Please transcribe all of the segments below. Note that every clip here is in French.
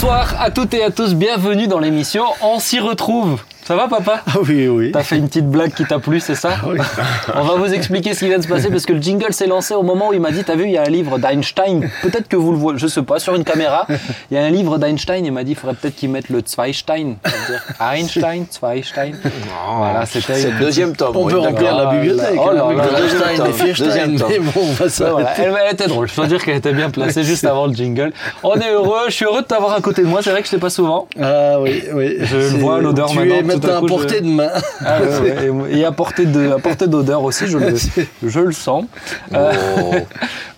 Bonsoir à toutes et à tous, bienvenue dans l'émission On s'y retrouve. Ça va papa Ah oui, oui. T'as fait une petite blague qui t'a plu, c'est ça Ah oui. On va vous expliquer ce qui vient de se passer parce que le jingle s'est lancé au moment où il m'a dit T'as vu, il y a un livre d'Einstein. Peut-être que vous le voyez, je sais pas, sur une caméra. Il y a un livre d'Einstein. Il m'a dit Il faudrait peut-être qu'il mette le Zweistein. C'est-à-dire Einstein, Zweistein. Voilà, c'était C'est le deuxième tome. On oui, peut remplir la bibliothèque. oh là hein, là, deuxième tome, bon, on va voilà. elle, elle était drôle, je dois dire qu'elle était bien placée juste avant le jingle. On est heureux, je suis heureux de t'avoir à côté de moi, c'est vrai que je t'ai pas souvent. Ah oui, oui. Je le vois, l'odeur maintenant, tout à je- portée de main. Ah ouais, ouais, et, à portée d'odeur aussi, je le, je le sens. Euh, Oh.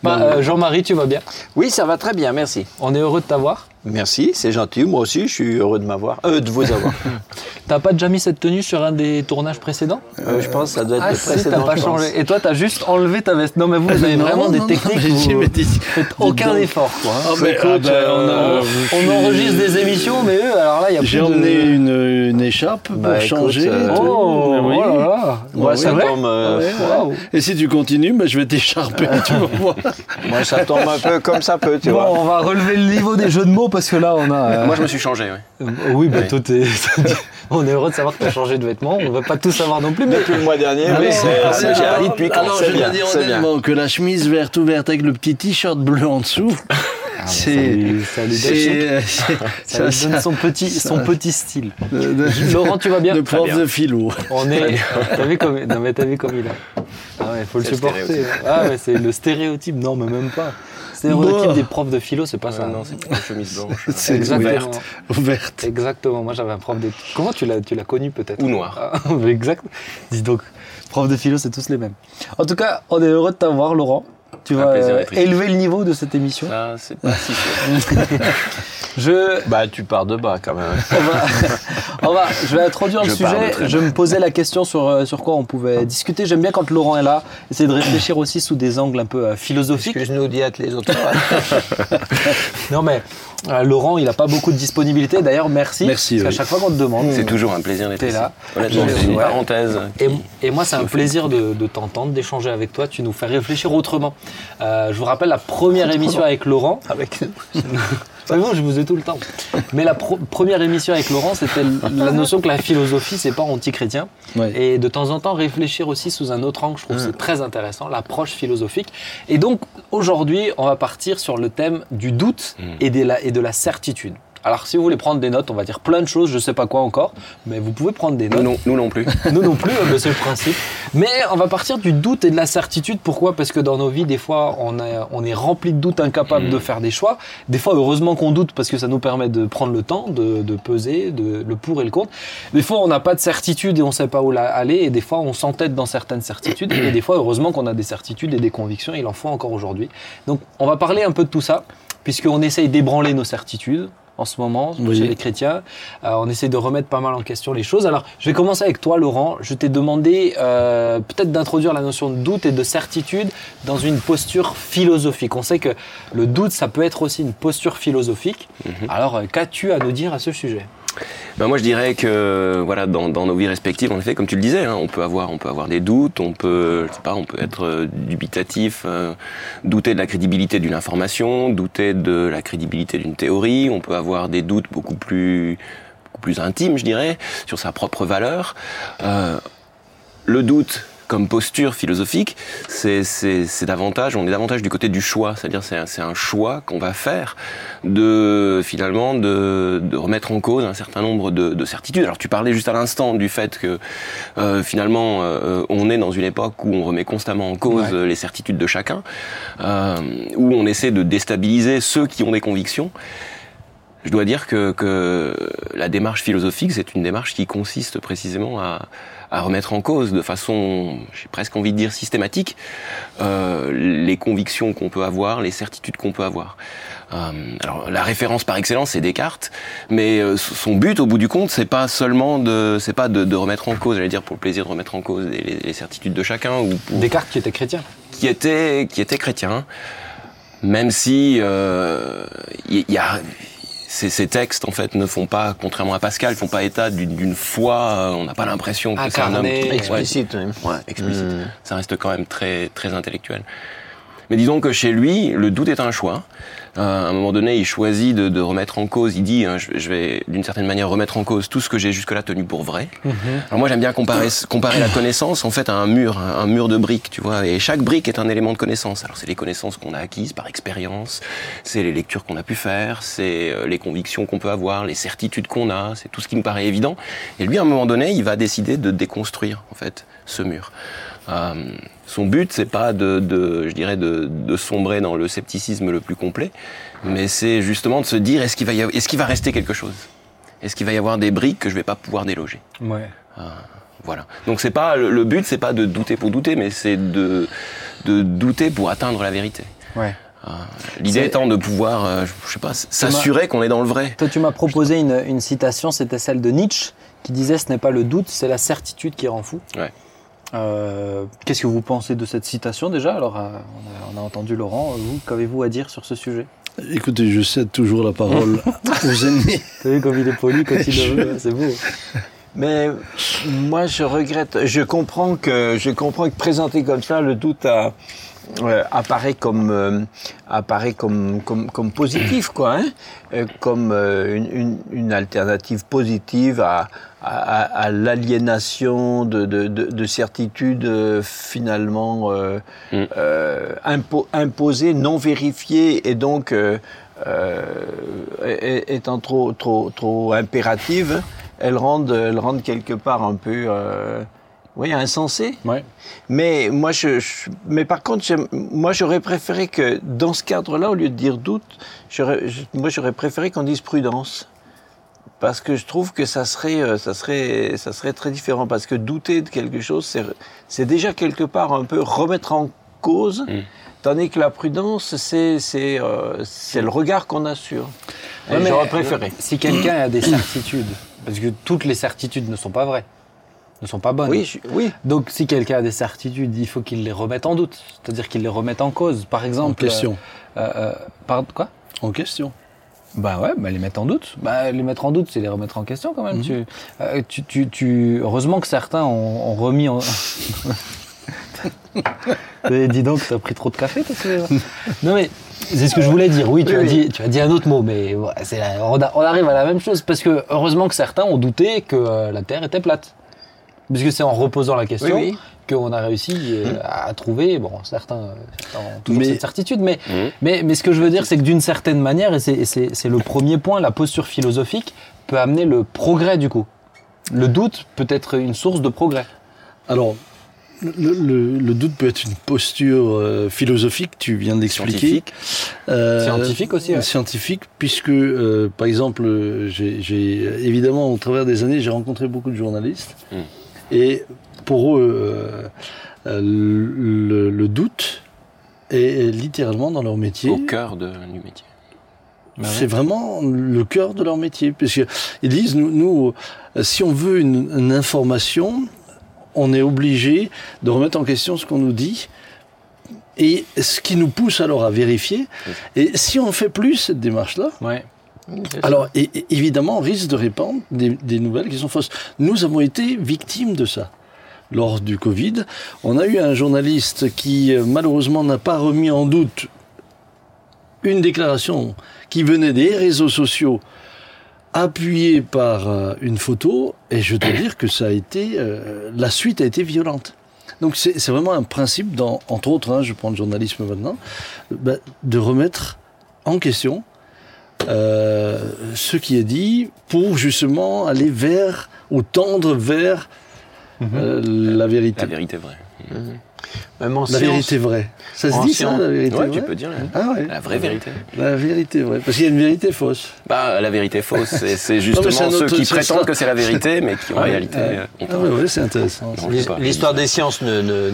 Bah, euh, Jean-Marie, tu vas bien Oui, ça va très bien, merci. On est heureux de t'avoir. Merci, c'est gentil. Moi aussi, je suis heureux de m'avoir, euh, de vous avoir. T'as pas déjà mis cette tenue sur un des tournages précédents? Euh, je pense que ça doit être Ah le si, précédent. t'as pas changé. Et toi, t'as juste enlevé ta veste. Non mais vous, vous avez Non, vraiment des non, non, techniques. vous faites aucun effort. Quoi, hein. Ah, mais, Écoute, ah, ben, euh, on a- on suis- enregistre des émissions, mais eux, alors là, il y a plus J'ai de... emmené une, une écharpe pour Bah, écoute, changer. euh. Oh, Oui. Ouais, ça ouais. tombe, Ouais, ouais. Waouh. Et si tu continues, bah, je vais t'écharper, tu vas voir. Moi, ça tombe un peu comme ça peut, tu Bon, vois. on va relever le niveau des jeux de mots parce que là, on a. euh, Moi, je me suis changé, oui. Euh, Oui, bah, Oui. toi, t'es- on est heureux de savoir que tu as changé de vêtements. On ne va pas tout savoir non plus, mais Depuis le mois dernier, Alors, oui, c'est depuis quand alors, je bien, dois dire c'est bien. honnêtement que la chemise verte ouverte avec le petit t-shirt bleu en dessous, ça ça lui donne c'est son- ça lui donne son petit, son ça- petit style. de, de- Laurent, tu vas bien de prof de philo. On est. T'as vu comme, non, mais t'as vu comme il a. Ah ouais, faut le C'est le supporter. stéréotype. Ah ouais, c'est le stéréotype. Non, mais même pas. Stéréotype Bon. des profs de philo, c'est pas ça. Non, c'est pas une chemise blanche. C'est Exactement. ouverte. Ouverte. Exactement. Moi, j'avais un prof de. Comment tu l'as, tu l'as connu peut-être? Ou noir. Ah, exact. Dis donc, prof de philo, c'est tous les mêmes. En tout cas, on est heureux de t'avoir, Laurent. Tu plaisir euh, élever le niveau de cette émission. Ça, c'est pas si. Je, Bah, tu pars de bas quand même. on va, on va, je vais introduire le Je parle sujet. Je me posais la question sur, euh, sur quoi on pouvait discuter. J'aime bien quand Laurent est là, essayer de réfléchir aussi sous des angles un peu euh, philosophiques. Excuse-nous d'y être les autres. Non mais euh, Laurent, il n'a pas beaucoup de disponibilité. D'ailleurs, merci. Merci, Parce qu'à chaque fois qu'on te demande, C'est toujours un plaisir d'être là. Honnêtement, Je- c'est une ouais. parenthèse. Et, qui- et moi, c'est un plaisir de, de t'entendre, d'échanger avec toi. Tu nous fais réfléchir autrement. Euh, je vous rappelle la première émission avec Laurent. Avec C'est bon, je vous ai tout le temps. Mais la première émission avec Laurent, c'était la notion que la philosophie, c'est pas anti-chrétien. Ouais. Et de temps en temps, réfléchir aussi sous un autre angle, je trouve que c'est très intéressant, l'approche philosophique. Et donc, aujourd'hui, on va partir sur le thème du doute et, de la, et de la certitude. Alors, si vous voulez prendre des notes, on va dire plein de choses, je sais pas quoi encore, mais vous pouvez prendre des notes. Nous non, nous non plus. Nous non plus, mais c'est le principe. Mais on va partir du doute et de la certitude. Pourquoi? Parce que dans nos vies, des fois, on, a- on est rempli de doutes, incapable de faire des choix. Des fois, heureusement qu'on doute parce que ça nous permet de prendre le temps, de, de peser de, le pour et le contre. Des fois, on n'a pas de certitude et on ne sait pas où la- aller. Et des fois, on s'entête dans certaines certitudes. Et des fois, heureusement qu'on a des certitudes et des convictions. Il en faut encore aujourd'hui. Donc, on va parler un peu de tout ça, puisqu'on essaye d'ébranler nos certitudes en ce moment Oui. chez les chrétiens. Euh, on essaie de remettre pas mal en question les choses. Alors, je vais commencer avec toi, Laurent. Je t'ai demandé euh, peut-être d'introduire la notion de doute et de certitude dans une posture philosophique. On sait que le doute, ça peut être aussi une posture philosophique. Alors, euh, qu'as-tu à nous dire à ce sujet? Ben moi, je dirais que voilà, dans, nos vies respectives, en effet, comme tu le disais, hein, on peut avoir, on peut avoir des doutes, on peut, je sais pas, on peut être euh, dubitatif, euh, douter de la crédibilité d'une information, douter de la crédibilité d'une théorie. On peut avoir des doutes beaucoup plus, beaucoup plus intimes, je dirais, sur sa propre valeur. Euh, le doute comme posture philosophique, c'est davantage, on est davantage du côté du choix, c'est-à-dire c'est un, c'est un choix qu'on va faire de finalement de, de remettre en cause un certain nombre de, de certitudes. Alors tu parlais juste à l'instant du fait que euh, finalement euh, on est dans une époque où on remet constamment en cause Ouais. les certitudes de chacun, euh, où on essaie de déstabiliser ceux qui ont des convictions. Je dois dire que, que la démarche philosophique, c'est une démarche qui consiste précisément à, à remettre en cause de façon, j'ai presque envie de dire systématique, euh, les convictions qu'on peut avoir, les certitudes qu'on peut avoir. Euh, alors la référence par excellence, c'est Descartes, mais euh, son but, au bout du compte, c'est pas seulement de, c'est pas de, de remettre en cause, j'allais dire pour le plaisir de remettre en cause les, les- les certitudes de chacun ou pour Descartes qui était chrétien. qui était qui était chrétien, même si euh, il y, a ces, ces textes en fait ne font pas, contrairement à Pascal, font pas état d'une d'une foi. euh, on n'a pas l'impression que c'est un homme qui- ouais, Explicite. oui. Ouais, explicite. Mm. Ça reste quand même très très intellectuel. Mais disons que chez lui, le doute est un choix. Euh, à un moment donné, il choisit de, de remettre en cause. Il dit, hein, je, je vais d'une certaine manière remettre en cause tout ce que j'ai jusque-là tenu pour vrai. Alors moi, j'aime bien comparer, comparer la connaissance en fait à un mur, un, un mur de briques, tu vois. Et chaque brique est un élément de connaissance. Alors c'est les connaissances qu'on a acquises par expérience, c'est les lectures qu'on a pu faire, c'est euh, les convictions qu'on peut avoir, les certitudes qu'on a, c'est tout ce qui me paraît évident. Et lui, à un moment donné, il va décider de déconstruire en fait ce mur. Euh, son but, c'est pas de, de, je dirais, de, de sombrer dans le scepticisme le plus complet, mais c'est justement de se dire est-ce qu'il va, est-ce qu'il va rester quelque chose? Est-ce qu'il va y avoir des briques que je vais pas pouvoir déloger? Ouais. Voilà. Donc c'est pas le, but, c'est pas de douter pour douter, mais c'est de, de douter pour atteindre la vérité. Ouais. Euh, L'idée étant de pouvoir, euh, je sais pas, s'assurer qu'on est dans le vrai. Toi, tu m'as proposé une, une citation, c'était celle de Nietzsche, qui disait Ce n'est pas le doute, c'est la certitude qui rend fou. Ouais. Euh, Qu'est-ce que vous pensez de cette citation déjà? Alors, euh, on, a, on a entendu Laurent, vous, qu'avez-vous à dire sur ce sujet? Écoutez, je cède toujours la parole aux ennemis. Vous savez comme il est poli quand il le veut, c'est beau. Mais moi, je regrette. Je comprends que je comprends que présenté comme ça, le doute a- euh, apparaît comme euh, apparaît comme comme comme positif, quoi, hein Euh, comme une, une, une alternative positive à à, l'aliénation de, de, de, de certitudes finalement Mm. impo- imposées, non vérifiées et donc étant trop trop trop impératives, elles rendent elles rendent quelque part un peu oui insensées. Ouais. Mais moi, je, je- mais par contre, moi, j'aurais préféré que dans ce cadre-là, au lieu de dire doute, moi, j'aurais préféré qu'on dise prudence. Parce que je trouve que ça serait, euh, ça serait, ça serait très différent. Parce que douter de quelque chose, c'est, déjà quelque part un peu remettre en cause. Mm. Tandis que la prudence, c'est, euh, le regard qu'on a sur. Ouais, j'aurais préféré. Si quelqu'un a des certitudes, parce que toutes les certitudes ne sont pas vraies, ne sont pas bonnes. Oui, je- oui. Donc, si quelqu'un a des certitudes, il faut qu'il les remette en doute, c'est-à-dire qu'il les remette en cause. Par En exemple. question. euh, euh, pardon, quoi? En question. Bah ouais, bah les mettre en doute. Bah les mettre en doute, c'est les remettre en question quand même. Mhm. tu, euh, tu, tu, tu- heureusement que certains ont, ont remis en. Dis donc, t'as pris trop de café, toi, Non mais c'est ce que je voulais dire. Oui, tu, Oui, as, oui. Dit, tu as dit un autre mot, mais ouais, la- on, a- on arrive à la même chose parce que heureusement que certains ont douté que euh, la Terre était plate. Parce que c'est en reposant la question Oui, oui. qu'on a réussi euh, à trouver. Bon, certains, certains ont toujours Mais- cette certitude, mais Mhm. mais, mais ce que je veux dire, c'est que d'une certaine manière, et c'est- le premier point, la posture philosophique peut amener le progrès du coup. Le doute peut être une source de progrès. Alors, le, le- le doute peut être une posture euh, philosophique, tu viens de l'expliquer. Scientifique. Euh, Scientifique aussi, ouais. Scientifique, puisque, euh, par exemple, j'ai j'ai- évidemment, au travers des années, j'ai rencontré beaucoup de journalistes. Mm. Et pour eux, euh, le, le doute est littéralement dans leur métier. Au cœur de, du métier. C'est vraiment le cœur de leur métier. Parce que ils disent, nous, nous, euh, si on veut une, une information, on est obligé de remettre en question ce qu'on nous dit. Et ce qui nous pousse alors à vérifier. Et si on fait plus cette démarche-là, Ouais. Alors évidemment, on risque de répandre des, des nouvelles qui sont fausses. Nous avons été victimes de ça. Lors du Covid, on a eu un journaliste qui euh, malheureusement n'a pas remis en doute une déclaration qui venait des réseaux sociaux appuyée par euh, une photo, et je dois dire que ça a été, euh, la suite a été violente. Donc c'est c'est vraiment un principe, dans, entre autres, hein, je prends le journalisme maintenant, bah, de remettre en question euh, ce qui est dit pour justement aller vers ou tendre vers euh, la vérité. La vérité vraie. Même en La science, vérité vraie. Ça se dit ça, la vérité Ouais, vraie tu peux dire. hein. Ah ouais. La vraie vérité. La vérité vraie. Parce qu'il y a une vérité fausse. Bah, la vérité fausse, c'est- justement ceux autre- qui prétendent ça. que c'est la vérité, mais qui en réalité euh, Ah tort. ouais, ouais, c'est intéressant. L'histoire des sciences ne, ne,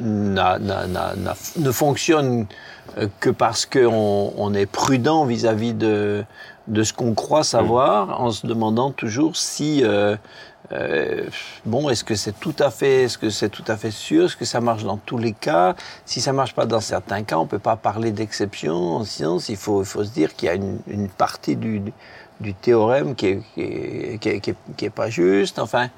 n'a- n'a- n'a- n'a- ne fonctionne que parce qu'on on est prudent vis-à-vis de, de ce qu'on croit savoir, en se demandant toujours si euh, euh, bon, est-ce que c'est tout à fait, est-ce que c'est tout à fait sûr, est-ce que ça marche dans tous les cas? Si ça marche pas dans certains cas, on peut pas parler d'exception en science. Il faut, il faut se dire qu'il y a une, une partie du, du théorème qui est, qui est, qui est- qui est- qui est pas juste. Enfin,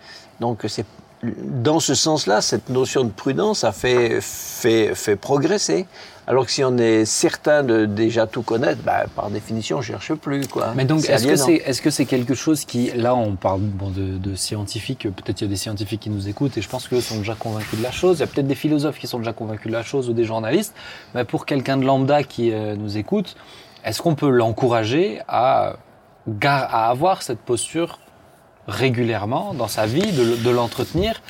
donc c'est dans ce sens-là, cette notion de prudence a fait, fait, fait progresser. Alors que si on est certain de déjà tout connaître, bah, par définition, on cherche plus. Quoi. Mais donc, est-ce que c'est est -ce c'est quelque chose qui, là, on parle bon, de, de scientifiques, peut-être il y a des scientifiques qui nous écoutent et je pense qu'eux sont déjà convaincus de la chose. Il y a peut-être des philosophes qui sont déjà convaincus de la chose ou des journalistes. Mais pour quelqu'un de lambda qui euh, nous écoute, est-ce qu'on peut l'encourager à, à avoir cette posture régulièrement dans sa vie, de l'entretenir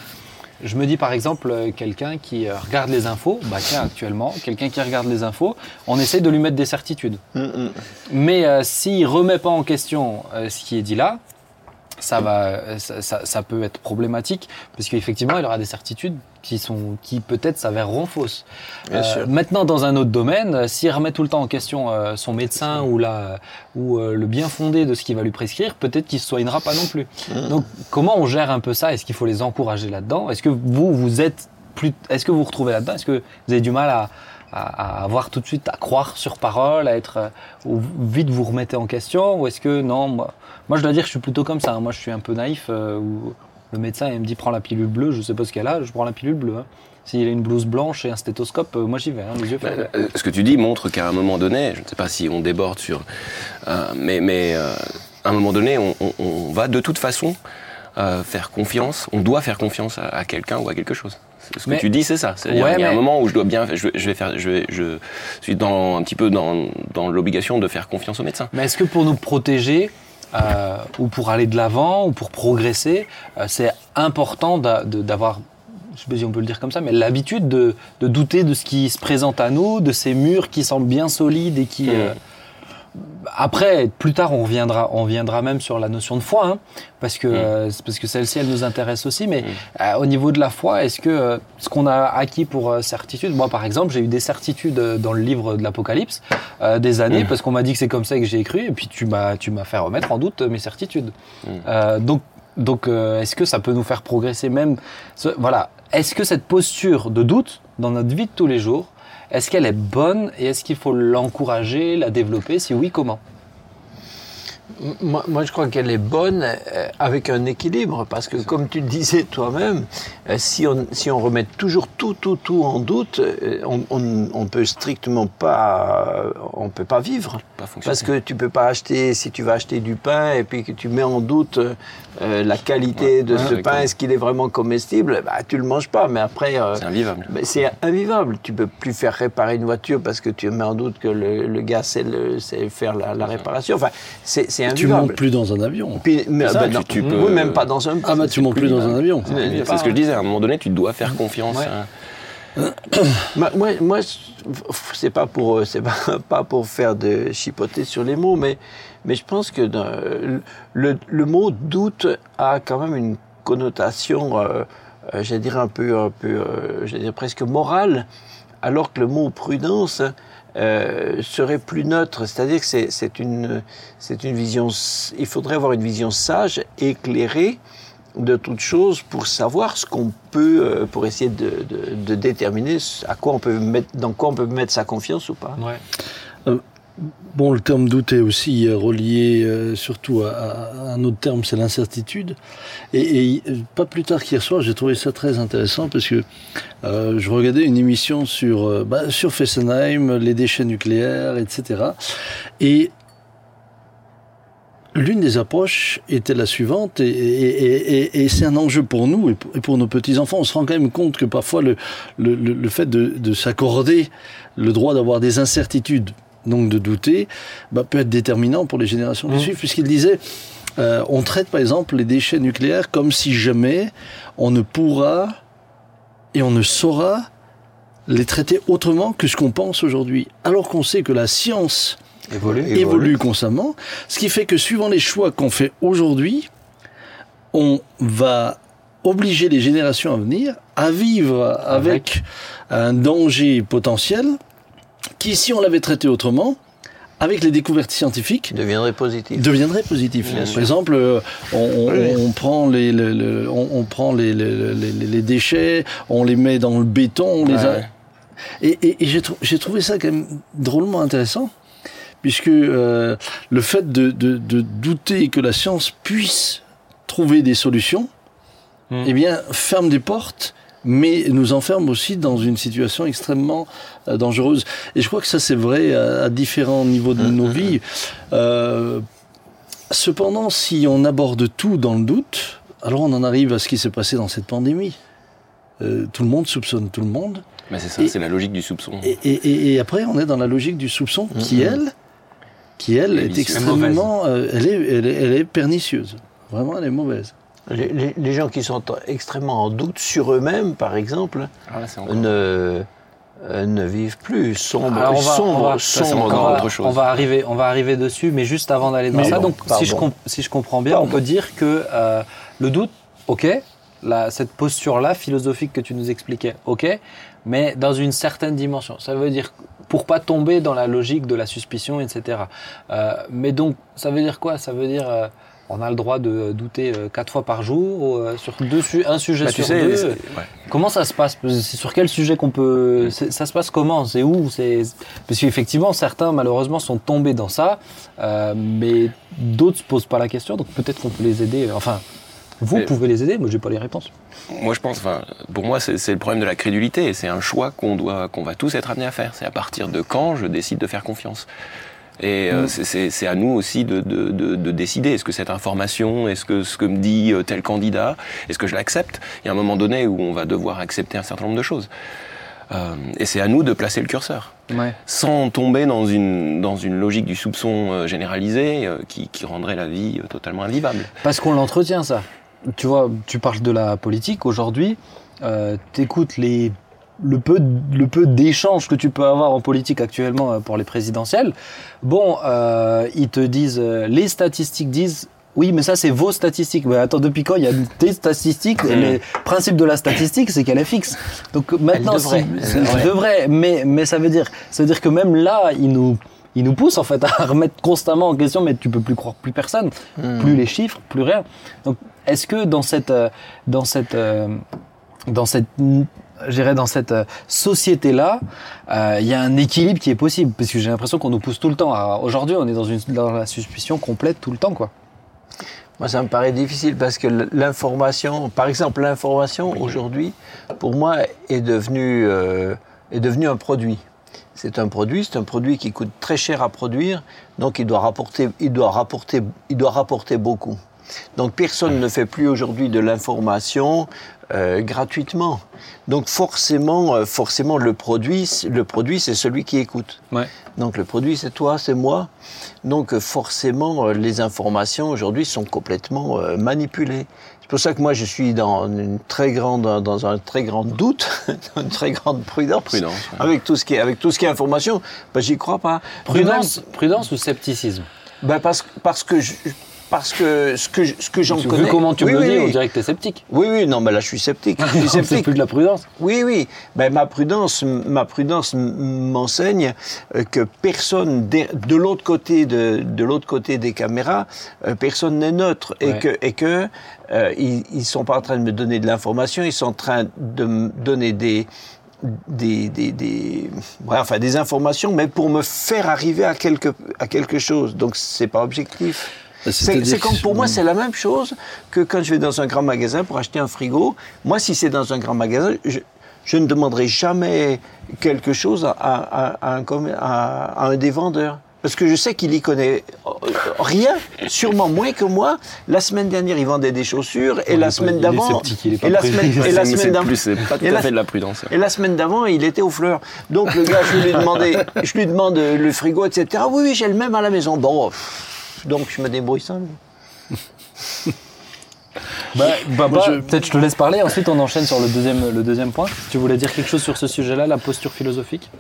je me dis par exemple euh, quelqu'un qui euh, regarde les infos, bah tiens actuellement, quelqu'un qui regarde les infos, on essaie de lui mettre des certitudes. Mm, mm. Mais euh, s'il remet pas en question euh, ce qui est dit là, ça va, euh, ça, ça- ça peut être problématique parce qu'effectivement, il aura des certitudes qui sont, qui peut-être s'avéreront fausses. Bien sûr. Maintenant, dans un autre domaine, euh, s'il remet tout le temps en question euh, son médecin ou la, ou euh, le bien fondé de ce qu'il va lui prescrire, peut-être qu'il se soignera pas non plus. Mm. Donc, comment on gère un peu ça? Est-ce qu'il faut les encourager là-dedans? Est-ce que vous, vous êtes plus, est-ce que vous vous retrouvez là-dedans? Est-ce que vous avez du mal à, à, à avoir tout de suite, à croire sur parole, à être, euh, ou vite vous remettez en question Ou est-ce que non moi, je dois dire que je suis plutôt comme ça. hein. Moi, je suis un peu naïf. euh, où le médecin il me dit prends la pilule bleue, je sais pas ce qu'elle a, je prends la pilule bleue. hein. S'il a une blouse blanche et un stéthoscope, euh, moi j'y vais, hein, les yeux fermés. Euh, Ce que tu dis montre qu'à un moment donné, je ne sais pas si on déborde sur, euh, mais, mais euh, à un moment donné, on, on- on va de toute façon euh, faire confiance. On doit faire confiance à, à quelqu'un ou à quelque chose. Ce que Mais- tu dis, c'est ça. Ouais, il y a un moment où je dois bien, je, vais- je vais faire, je, vais- je suis dans un petit peu dans, dans l'obligation de faire confiance au médecin. Mais est-ce que pour nous protéger, euh, ou pour aller de l'avant, ou pour progresser, euh, c'est important d'avoir, je sais pas si on peut le dire comme ça, mais l'habitude de, de douter de ce qui se présente à nous, de ces murs qui semblent bien solides et qui... Mm. Après, plus tard, on reviendra, on reviendra même sur la notion de foi, hein, parce que, Mm. euh, parce que celle-ci, elle nous intéresse aussi. Mais Mm. euh, au niveau de la foi, est-ce que euh, ce qu'on a acquis pour certitude, moi par exemple, j'ai eu des certitudes dans le livre de l'Apocalypse des années, Mm. parce qu'on m'a dit que c'est comme ça que j'ai cru, et puis tu m'as, tu m'as fait remettre en doute mes certitudes. Donc, donc, est-ce que ça peut nous faire progresser même Voilà. Est-ce que cette posture de doute dans notre vie de tous les jours, est-ce qu'elle est bonne et est-ce qu'il faut l'encourager, la développer? Si oui, comment? Moi, moi, je crois qu'elle est bonne euh, avec un équilibre, parce que comme tu le disais toi-même, euh, si, on, si on remet toujours tout, tout, tout en doute, euh, on, on, on peut strictement pas, on peut pas vivre. Pas. Parce que tu peux pas acheter, si tu vas acheter du pain et puis que tu mets en doute euh, la qualité de Ouais, ce pain, est-ce qu'il est vraiment comestible, bah, tu le manges pas. Mais après, euh, c'est invivable. ben, c'est invivable. Tu peux plus faire réparer une voiture parce que tu mets en doute que le, le gars sait, le- sait faire la, la réparation. Enfin, c'est c'est Tu invivable. montes plus dans un avion. Puis, mais, ça, ben tu- non, tu oui, peux- même pas dans un. Ah bah tu montes plus dans un avion. C'est ce que je disais. À un moment donné, tu dois faire confiance. Ouais. à- Moi, moi, moi, c'est pas pour, euh, c'est pas, pas pour faire de chipoter sur les mots, mais, mais je pense que le, le mot doute a quand même une connotation, euh, euh, j'allais dire un peu, un peu, euh, j'allais dire presque morale, alors que le mot prudence euh, serait plus neutre. C'est-à-dire que c'est une, c'est une vision. Il faudrait avoir une vision sage, éclairée de toute chose pour savoir ce qu'on peut, euh, pour essayer de, de- de déterminer à quoi on peut mettre, dans quoi on peut mettre sa confiance ou pas. Ouais. Bon, le terme doute est aussi euh, relié euh, surtout à, un autre terme, c'est l'incertitude. Et, pas plus tard qu'hier soir, j'ai trouvé ça très intéressant parce que euh, je regardais une émission sur, bah, sur Fessenheim, les déchets nucléaires, etc. Et l'une des approches était la suivante, et, c'est un enjeu pour nous et pour, nos petits-enfants. On se rend quand même compte que parfois le, le, fait de s'accorder le droit d'avoir des incertitudes, donc de douter, bah, peut être déterminant pour les générations qui Mmh. suivent, puisqu'il disait, euh, on traite par exemple les déchets nucléaires comme si jamais on ne pourra et on ne saura les traiter autrement que ce qu'on pense aujourd'hui. Alors qu'on sait que la science Évolue. évolue constamment, ce qui fait que suivant les choix qu'on fait aujourd'hui, on va obliger les générations à venir à vivre avec, un danger potentiel qui, si on l'avait traité autrement, avec les découvertes scientifiques, deviendrait positif. deviendrait positif. Bien Par sûr. exemple, euh, on, on- Oui. on prend les, le- le- on, on prend les, les- les- les déchets, on les met dans le béton, on les a- et, et- et j'ai trou- j'ai trouvé ça quand même drôlement intéressant, puisque euh, le fait de, de- de douter que la science puisse trouver des solutions, Mm. eh bien, ferme des portes mais nous enferme aussi dans une situation extrêmement euh, dangereuse. Et je crois que ça c'est vrai à, à, différents niveaux de nos vies. Euh, cependant, si on aborde tout dans le doute, alors on en arrive à ce qui s'est passé dans cette pandémie. Euh, tout le monde soupçonne tout le monde. Mais c'est ça, c'est la logique du soupçon. Et, et, et, après, on est dans la logique du soupçon qui, elle, qui elle, est extrêmement, euh, elle, est, elle, est, elle est pernicieuse. Vraiment, elle est mauvaise. Les, les, les, gens qui sont extrêmement en doute sur eux-mêmes, par exemple, ah, là, ne, euh, ne vivent plus sombre, Alors on va, sombre, on va, sombre on va, autre chose. On va arriver, on va arriver dessus, mais juste avant d'aller dans mais ça, bon, donc si je, si je, comprends bien, pardon. on peut dire que euh, le doute, ok, la, cette posture-là philosophique que tu nous expliquais, ok, mais dans une certaine dimension. Ça veut dire pour pas tomber dans la logique de la suspicion, etc. Euh, mais donc, ça veut dire quoi? Ça veut dire euh, on a le droit de douter euh, quatre fois par jour euh, sur deux su un sujet bah, sur sais, deux. Ouais. Comment ça se passe? C'est sur quel sujet qu'on peut Ça se passe comment? C'est où? C'est parce qu'effectivement certains malheureusement sont tombés dans ça, euh, mais d'autres se posent pas la question. Donc peut-être qu'on peut les aider. Enfin, vous mais, pouvez les aider. Moi, j'ai pas les réponses. Moi, je pense. Enfin, pour moi, c'est le problème de la crédulité. C'est un choix qu'on doit, qu'on va tous être amenés à faire. C'est à partir de quand je décide de faire confiance? Et euh, mmh. c'est à nous aussi de, de, de, de décider. Est-ce que cette information, est-ce que ce que me dit euh, tel candidat, est-ce que je l'accepte? Il y a un moment donné où on va devoir accepter un certain nombre de choses. Euh, et c'est à nous de placer le curseur, ouais. sans tomber dans une, dans une logique du soupçon euh, généralisé qui, qui rendrait la vie totalement invivable. Parce qu'on l'entretient, ça. Tu vois, tu parles de la politique aujourd'hui, t'écoutes les le peu, le peu d'échanges que tu peux avoir en politique actuellement pour les présidentielles, bon, euh, ils te disent, les statistiques disent, oui, mais ça c'est vos statistiques. Mais attends, depuis quand il y a des statistiques? Mmh. Le principe de la statistique, c'est qu'elle est fixe. Donc maintenant, Elle devrait. si- elle devrait, mais mais ça veut dire, ça veut dire que même là, ils nous ils nous poussent en fait à remettre constamment en question, mais tu peux plus croire plus personne, Hmm. plus les chiffres, plus rien. Donc, est-ce que dans cette, euh, dans cette, euh, dans cette, je dirais dans cette euh, société-là, euh, il y a un équilibre qui est possible, parce que j'ai l'impression qu'on nous pousse tout le temps. Aujourd'hui, on est dans une, dans la suspicion complète tout le temps, quoi. Moi, ça me paraît difficile parce que l'information, par exemple, l'information aujourd'hui, pour moi, est devenue, euh, est devenue un produit. C'est un produit, c'est un produit qui coûte très cher à produire, donc il doit rapporter, il doit rapporter, il doit rapporter beaucoup. Donc personne ne fait plus aujourd'hui de l'information euh, gratuitement. Donc forcément, euh, forcément le produit, le produit c'est celui qui écoute. Ouais. Donc le produit c'est toi, c'est moi. Donc euh, forcément les informations aujourd'hui sont complètement euh, manipulées. C'est pour ça que moi je suis dans une très grande, dans un très grand doute, une très grande prudence, Prudence, ouais. avec tout ce qui est, avec tout ce qui est information. Ben, j'y crois pas. Prudence, prudence ou scepticisme? Ben parce, parce que je, parce que ce que, ce que j'en Vu connais. comment tu oui, me oui, dis, oui. on dirait que t'es sceptique. Oui, oui, non, mais là, je suis sceptique. Je suis c'est sceptique. plus de la prudence. Oui, oui. Ben, ma prudence, ma prudence m'enseigne euh, que personne de, de l'autre côté de, de l'autre côté des caméras, euh, personne n'est neutre et que et que euh, ils, ils sont pas en train de me donner de l'information, ils sont en train de me donner des des, des, des, ouais, enfin, des informations, mais pour me faire arriver à quelque, à quelque chose. Donc, c'est pas objectif. C'est C'est-à-dire c'est comme pour moi, c'est la même chose que quand je vais dans un grand magasin pour acheter un frigo. Moi, si c'est dans un grand magasin, je, je ne demanderai jamais quelque chose à, à- à un, à- des vendeurs. Parce que je sais qu'il y connaît euh, rien, sûrement moins que moi. La semaine dernière, il vendait des chaussures, et la semaine d'avant, et la semaine, et la semaine d'avant, c'est pas tout à la- fait de la prudence. et la semaine d'avant, il était aux fleurs. Donc le gars, je lui demandais, je lui demande le frigo, etc. Oui, oui, j'ai le même à la maison. Bon, pff, donc je me débrouille seul. Bah, Moi, je- peut-être je te laisse parler, ensuite on enchaîne sur le deuxième, le deuxième point. Tu voulais dire quelque chose sur ce sujet-là, la posture philosophique?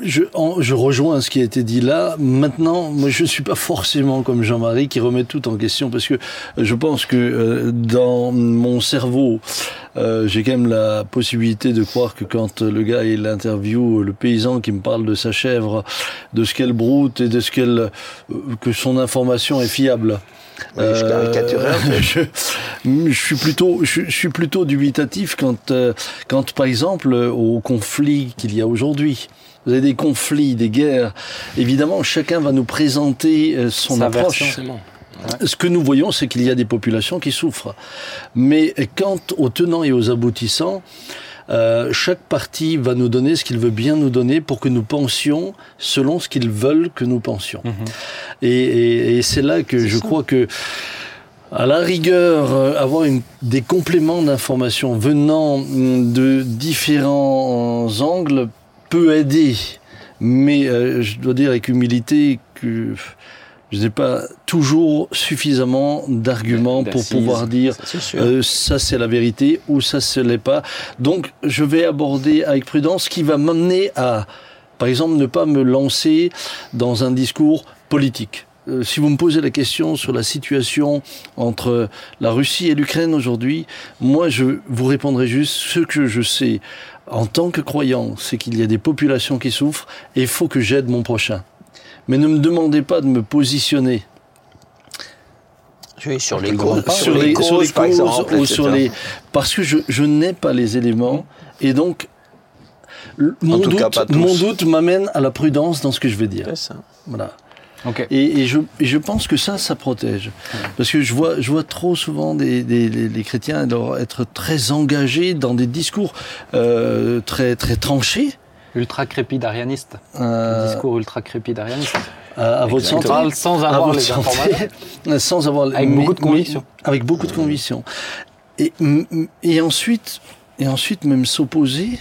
Je, en- je rejoins ce qui a été dit là. Maintenant, moi, je suis pas forcément comme Jean-Marie qui remet tout en question parce que je pense que euh, dans mon cerveau, euh, j'ai quand même la possibilité de croire que quand le gars il interview le paysan qui me parle de sa chèvre, de ce qu'elle broute et de ce qu'elle euh, que son information est fiable. Oui, je caricaturais, en fait. je, je suis plutôt, je, je suis plutôt dubitatif quand, euh, quand par exemple, euh, au conflit qu'il y a aujourd'hui. Vous avez des conflits, des guerres. Évidemment, chacun va nous présenter euh, son Sa approche. version. Ce que nous voyons, c'est qu'il y a des populations qui souffrent. Mais quant aux tenants et aux aboutissants, euh, chaque parti va nous donner ce qu'il veut bien nous donner pour que nous pensions selon ce qu'ils veulent que nous pensions. Mhm. Et, et- et c'est là que je crois que, à la rigueur, euh, avoir une, des compléments d'informations venant de différents angles peut aider. Mais euh, je dois dire avec humilité que je n'ai pas toujours suffisamment d'arguments pour pouvoir dire euh, ça c'est la vérité ou ça ce l'est pas. Donc je vais aborder avec prudence ce qui va m'amener à, par exemple, ne pas me lancer dans un discours politique. Euh, si vous me posez la question sur la situation entre la Russie et l'Ukraine aujourd'hui, moi je vous répondrai juste ce que je sais en tant que croyant, c'est qu'il y a des populations qui souffrent et il faut que j'aide mon prochain. Mais ne me demandez pas de me positionner Oui, sur les causes, comprends. sur les, sur les par causes exemple, ou sur les parce que je, je n'ai pas les éléments et donc mon doute cas, pas mon doute m'amène à la prudence dans ce que je vais dire. C'est ça. Voilà. Ok. Et, et je, et je pense que ça, ça protège. Parce que je vois, je vois trop souvent des, des, des- les chrétiens être très engagés dans des discours euh, très, très tranchés. Ultra crépidarianiste. euh, Discours ultra crépidarianiste. à, à votre parle sans à avoir votre les santé, informations. sans avoir Avec beaucoup de conviction. avec beaucoup de conviction et, et ensuite et ensuite même s'opposer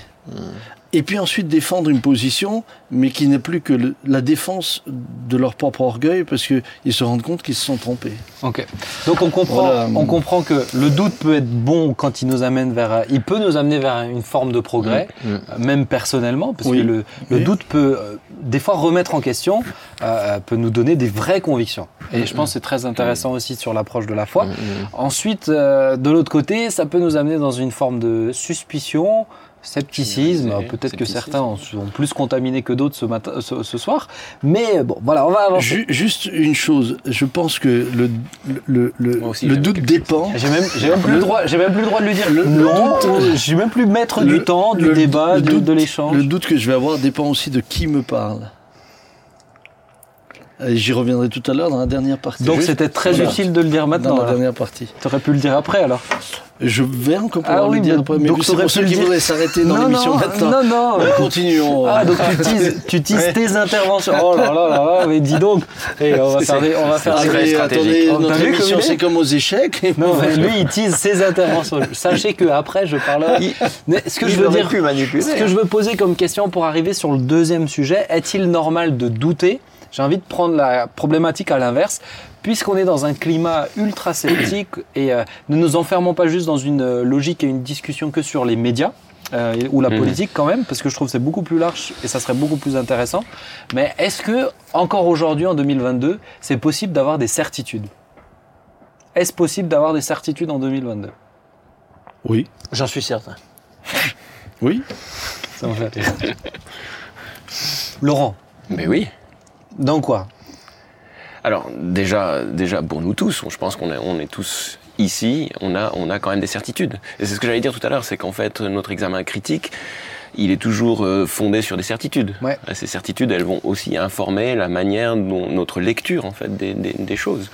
et puis ensuite défendre une position mais qui n'est plus que le- la défense de leur propre orgueil parce que ils se rendent compte qu'ils se sont trompés Ok. Donc on comprend, Voilà. on comprend que le doute peut être bon quand il nous amène vers, il peut nous amener vers une forme de progrès, Mm. euh, même personnellement, parce Oui. que le, le Oui. doute peut euh, des fois remettre en question, euh, peut nous donner des vraies convictions. Et je pense que c'est très intéressant aussi sur l'approche de la foi. Mm, Ensuite, euh, de l'autre côté, ça peut nous amener dans une forme de suspicion, scepticisme. Peut-être que certains en sont plus contaminés que d'autres ce, matin, ce, ce soir. Mais bon, voilà, on va avancer. Ju- juste une chose je pense que le le, le, aussi, le doute dépend J'ai même, j'ai même plus le droit, j'ai même plus le droit de lui dire Le- le non. doute- J'ai même plus maître Le- du temps, du le- débat, le du- doute- de l'échange. Le doute que je vais avoir dépend aussi de qui me parle. Et J'y reviendrai tout à l'heure dans la dernière partie. Donc c'était très voilà. utile de le dire dans maintenant. la alors. dernière partie. T'aurais pu le dire après alors. Je vais encore pouvoir Ah oui, le dire après, mais donc c'est pour ceux qui dire. voudraient s'arrêter dans l'émission non, maintenant. non, non. Mais continuons. Ah donc tu teases, tu teases tes interventions. Oh là là là mais dis donc. Et on va faire, on va faire. stratégique. attendez, Oh, notre émission c'est comme aux échecs. Non, mais lui il tease ses interventions. Sachez que après je parlerai. Mais ce que Il je veux dire. Ce que je veux poser comme question pour arriver sur le deuxième sujet, est-il normal de douter J'ai envie de prendre la problématique à l'inverse. Puisqu'on est dans un climat ultra sceptique et euh, ne nous enfermons pas juste dans une euh, logique et une discussion que sur les médias euh, ou la Mhm. politique quand même, parce que je trouve que c'est beaucoup plus large et ça serait beaucoup plus intéressant. Mais est-ce que encore aujourd'hui en 2022, c'est possible d'avoir des certitudes? Est-ce possible d'avoir des certitudes en 2022 Oui, J'en suis certain. oui. Ça me fait. Laurent, Mais oui. Dans quoi? Alors déjà, déjà pour nous tous, je pense qu'on est, on est tous ici, on a, on a quand même des certitudes. Et c'est ce que j'allais dire tout à l'heure, c'est qu'en fait notre examen critique, il est toujours euh, fondé sur des certitudes. Ouais. Ces certitudes, elles vont aussi informer la manière dont notre lecture en fait des, des- des choses.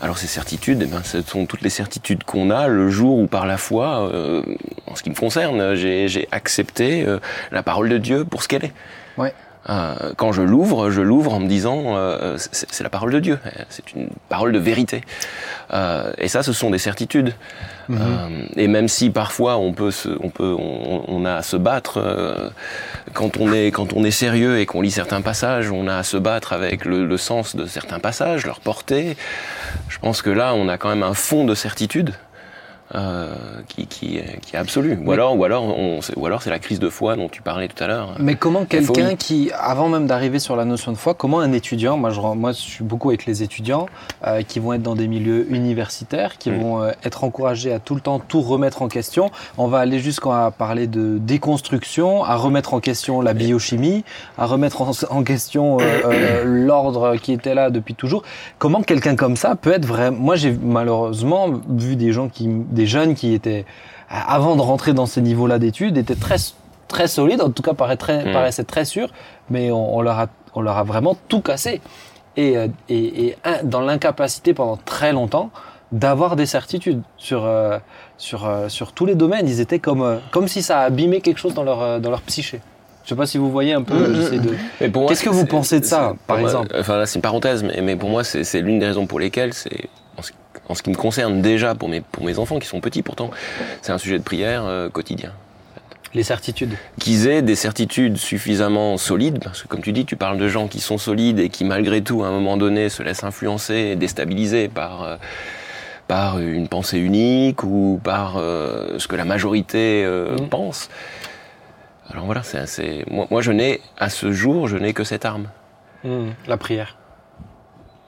Alors ces certitudes, eh ben, ce sont toutes les certitudes qu'on a le jour où par la foi, euh, en ce qui me concerne, j'ai j'ai accepté euh, la parole de Dieu pour ce qu'elle est. Ouais. Euh, quand je l'ouvre, je l'ouvre en me disant euh, c'est la parole de Dieu, c'est une parole de vérité. Euh, et ça, ce sont des certitudes. Euh, et même si parfois on peut, se, on peut, on, on a à se battre euh, quand on est quand on est sérieux et qu'on lit certains passages, on a à se battre avec le, le sens de certains passages, leur portée. Je pense que là, on a quand même un fond de certitude. Euh, qui, qui, est- qui est absolu. Ou alors, ou alors, on, ou alors c'est la crise de foi dont tu parlais tout à l'heure. Mais comment quelqu'un qui, avant même d'arriver sur la notion de foi, comment un étudiant, moi je, moi, je suis beaucoup avec les étudiants euh, qui vont être dans des milieux universitaires, qui Mm. vont euh, être encouragés à tout le temps tout remettre en question. On va aller jusqu'à parler de déconstruction, à remettre en question la biochimie, à remettre en, en question euh, euh, l'ordre qui était là depuis toujours. Comment quelqu'un comme ça peut être vraiment... Moi j'ai malheureusement vu des gens qui, des jeunes qui étaient avant de rentrer dans ces niveaux-là d'études, étaient très très solides, en tout cas paraît très, Mm. paraissaient très sûrs, mais on, on leur a, on leur a vraiment tout cassé. et, euh, et, et un- dans l'incapacité pendant très longtemps d'avoir des certitudes sur, euh, sur, euh, sur tous les domaines. Ils étaient comme, euh, comme si ça abîmait quelque chose dans leur, euh, dans leur psyché. Je sais pas si vous voyez un peu. Mhm. j'essaie de... Qu'est-ce que vous pensez de ça, c'est- par exemple? Enfin là, c'est une parenthèse, mais, mais pour moi, c'est c'est l'une des raisons pour lesquelles, c'est en, ce- qui me concerne déjà pour mes, pour mes enfants qui sont petits pourtant, c'est un sujet de prière euh, quotidien. Les certitudes. Qu'ils aient des certitudes suffisamment solides, parce que comme tu dis, tu parles de gens qui sont solides et qui malgré tout, à un moment donné, se laissent influencer et déstabiliser par, euh, par une pensée unique ou par euh, ce que la majorité euh, Mhm. pense. Alors voilà, c'est assez... Moi, moi, je n'ai, à ce jour, je n'ai que cette arme. Mhm. La prière.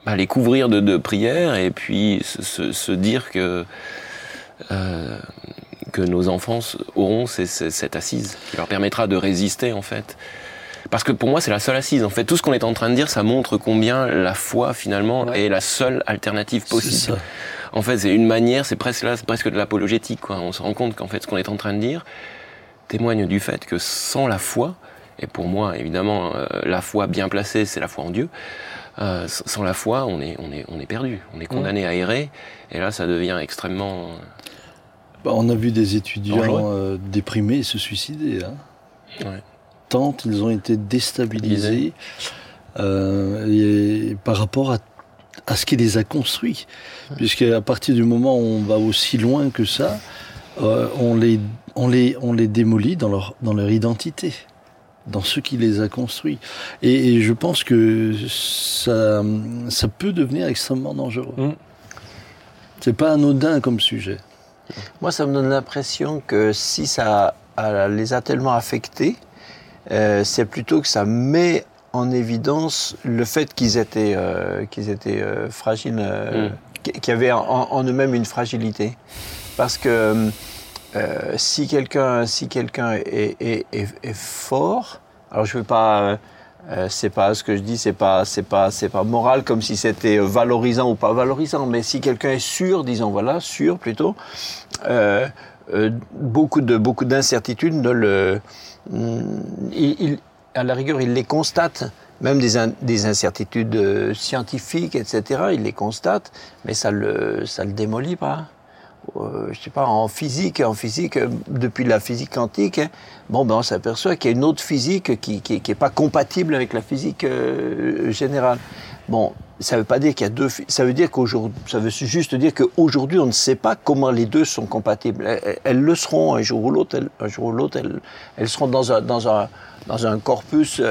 Bah, les couvrir de, de prières et puis se, se- se dire que euh, que nos enfants auront ces- ces- cette assise qui leur permettra de résister en fait. Parce que pour moi c'est la seule assise. En fait, tout ce qu'on est en train de dire, ça montre combien la foi finalement Ouais. est la seule alternative possible. En fait, c'est une manière, c'est presque là, c'est presque de l'apologétique. Quoi. On se rend compte qu'en fait, ce qu'on est en train de dire témoigne du fait que sans la foi, et pour moi, évidemment, euh, la foi bien placée, c'est la foi en Dieu. Euh, sans la foi, on est, on est, on est perdu. On est condamné à errer. Et là, ça devient extrêmement. Bah, on a vu des étudiants euh, déprimés se suicider. Hein. Ouais. Tant ils ont été déstabilisés euh, et par rapport à, à ce qui les a construits. Puisqu'à partir du moment où on va aussi loin que ça, euh, on, les, on, les, on les démolit dans leur, dans leur identité, dans ce qui les a construits. Et, et je pense que ça, ça peut devenir extrêmement dangereux. Mm. C'est pas anodin comme sujet. Moi, ça me donne l'impression que si ça a- les a tellement affectés, euh, c'est plutôt que ça met en évidence le fait qu'ils étaient, euh, qu'ils étaient euh, fragiles, euh, Mm. qui- qui avaient en, en eux-mêmes une fragilité. Parce que euh, si quelqu'un si quelqu'un est, fort, alors je ne veux pas... euh, euh, c'est pas ce que je dis, c'est pas, c'est pas, c'est pas moral comme si c'était valorisant ou pas valorisant. Mais si quelqu'un est sûr, disons voilà, sûr plutôt, euh, beaucoup de beaucoup d'incertitudes ne le, mm, à la rigueur, il les constate. Même des, in- des incertitudes scientifiques, etc. Il les constate, mais ça le ça le démolit pas. Euh, je sais pas, en physique, en physique, euh, depuis la physique quantique, hein, bon, ben, on s'aperçoit qu'il y a une autre physique qui, qui, qui est pas compatible avec la physique euh, générale. Bon, ça veut pas dire qu'il y a deux, ça veut dire qu'aujourd'hui, ça veut juste dire qu'aujourd'hui, on ne sait pas comment les deux sont compatibles. Elles, le seront un jour ou l'autre, elles- un jour ou l'autre, elles, seront dans un, corpus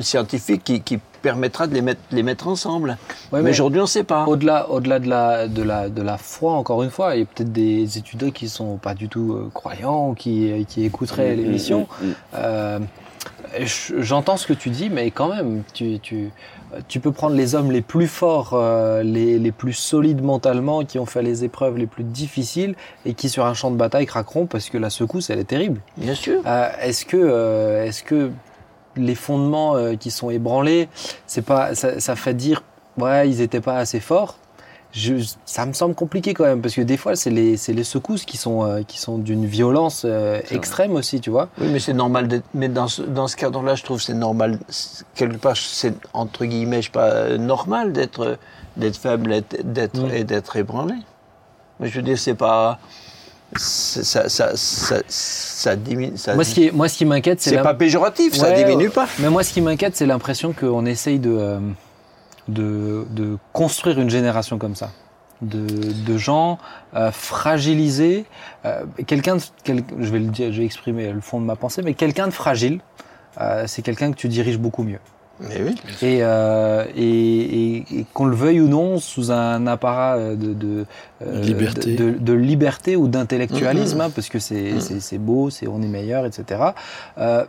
scientifique qui, qui permettra de les mettre, les mettre ensemble. Ouais, mais mais- aujourd'hui, on ne sait pas. Au-delà, au-delà de la, de la, de la foi, encore une fois, il y a peut-être des étudiants qui sont pas du tout euh, croyants ou qui, qui écouteraient l'émission. Euh, je- J'entends ce que tu dis, mais quand même, tu, tu, tu peux prendre les hommes les plus forts, euh, les, les plus solides mentalement, qui ont fait les épreuves les plus difficiles et qui sur un champ de bataille craqueront parce que la secousse, elle est terrible. Bien sûr. Euh, est-ce que, euh, est-ce que les fondements euh, qui sont ébranlés, c'est pas, ça, ça fait dire, ouais, ils étaient pas assez forts. Je, ça me semble compliqué quand même parce que des fois, c'est les, c'est les secousses qui sont, euh, qui sont d'une violence euh, extrême aussi, tu vois. Oui, mais c'est normal d'être. Mais dans ce, dans ce cadre-là, je trouve c'est normal. Quelque part, c'est entre guillemets, je sais pas, euh, normal d'être d'être faible d'être- d'être Mm. et d'être ébranlé. Mais je veux dire, c'est pas. Ça, ça, ça, ça diminue. Moi, ce qui, moi, ce qui m'inquiète, c'est pas péjoratif, ça diminue ouais. pas. Mais moi, ce qui m'inquiète, c'est l'impression qu'on essaye de, euh, de, de construire une génération comme ça. De, de gens euh, fragilisés. Euh, quelqu'un, de- quel- je vais le dire, je vais exprimer le fond de ma pensée, mais quelqu'un de fragile, euh, c'est quelqu'un que tu diriges beaucoup mieux. Mais oui. Et, euh, et, et- et qu'on le veuille ou non, sous un apparat euh, de, de, euh, Liberté. de, liberté ou d'intellectualisme, Mhm. hein, parce que c'est c'est- c'est beau, c'est on est meilleur, etc. Euh,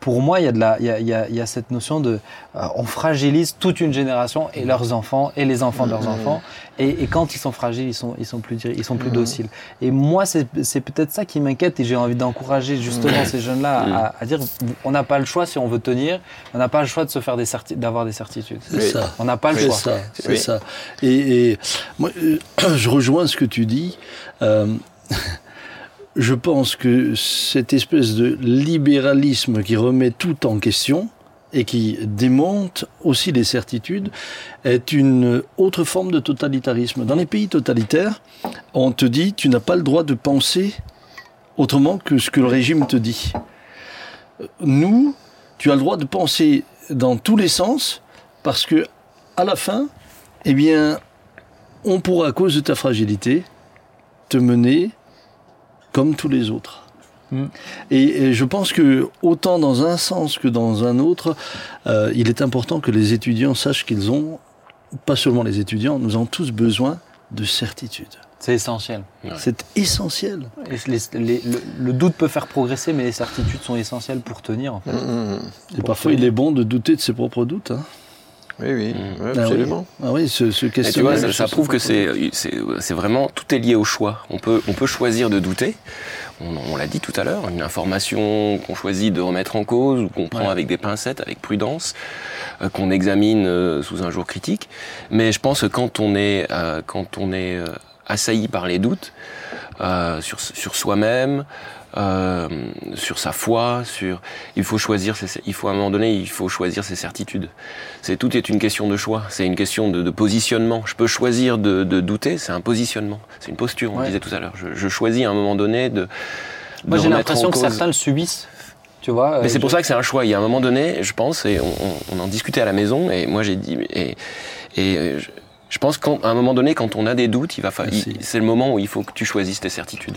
pour moi, il y, a de la- il y, a, il y a- il y a cette notion de euh, on fragilise toute une génération et leurs enfants et les enfants de leurs Mhm. enfants. Et, et quand ils sont fragiles, ils sont, ils sont plus, ils sont plus Mhm. dociles. Et moi, c'est peut-être ça qui m'inquiète et j'ai envie d'encourager justement ces jeunes-là à, à dire on n'a pas le choix si on veut tenir, on n'a pas le choix de se faire des d'avoir des certitudes. C'est Oui. ça. On n'a pas le C'est choix. ça, c'est Oui. ça. Et, et moi, euh, je rejoins ce que tu dis. Euh, je pense que cette espèce de libéralisme qui remet tout en question, et qui démonte aussi les certitudes est une autre forme de totalitarisme. Dans les pays totalitaires, on te dit tu n'as pas le droit de penser autrement que ce que le régime te dit. Nous, tu as le droit de penser dans tous les sens parce que à la fin, eh bien, on pourra à cause de ta fragilité te mener comme tous les autres. Mm. Et, et je pense que autant dans un sens que dans un autre, euh, il est important que les étudiants sachent qu'ils ont, pas seulement les étudiants, nous avons tous besoin de certitude. C'est essentiel. C'est essentiel. Et les- les- le, le doute peut faire progresser, mais les certitudes sont essentielles pour tenir. En fait. Mhm. Et parfois, il est bon de douter de ses propres doutes. hein. Oui, oui, Mm. Ah absolument. oui, ah oui se Et tu vois, ça, prouve que c'est, c'est, c'est vraiment tout est lié au choix. On peut, on peut choisir de douter. On, on l'a dit tout à l'heure, une information qu'on choisit de remettre en cause ou qu'on prend Ouais. avec des pincettes, avec prudence, euh, qu'on examine euh, sous un jour critique. Mais je pense que quand on est, euh, quand on est euh, assailli par les doutes euh, sur, sur soi-même, euh, sur sa foi, sur, il faut choisir, ses- il faut à un moment donné, il faut choisir ses certitudes. C'est tout est une question de choix, c'est une question de, de positionnement. Je peux choisir de, de douter, c'est un positionnement, c'est une posture. On Ouais. disait tout à l'heure. Je, je choisis à un moment donné de. de Moi, j'ai l'impression que certains le subissent. Tu vois. Mais euh, c'est pour ça que c'est un choix. Il y a un moment donné, je pense, et on, on- on en discutait à la maison, et moi j'ai dit, et, et euh, je, je pense qu'à un moment donné, quand on a des doutes, il va c'est le moment où il faut que tu choisisses tes certitudes.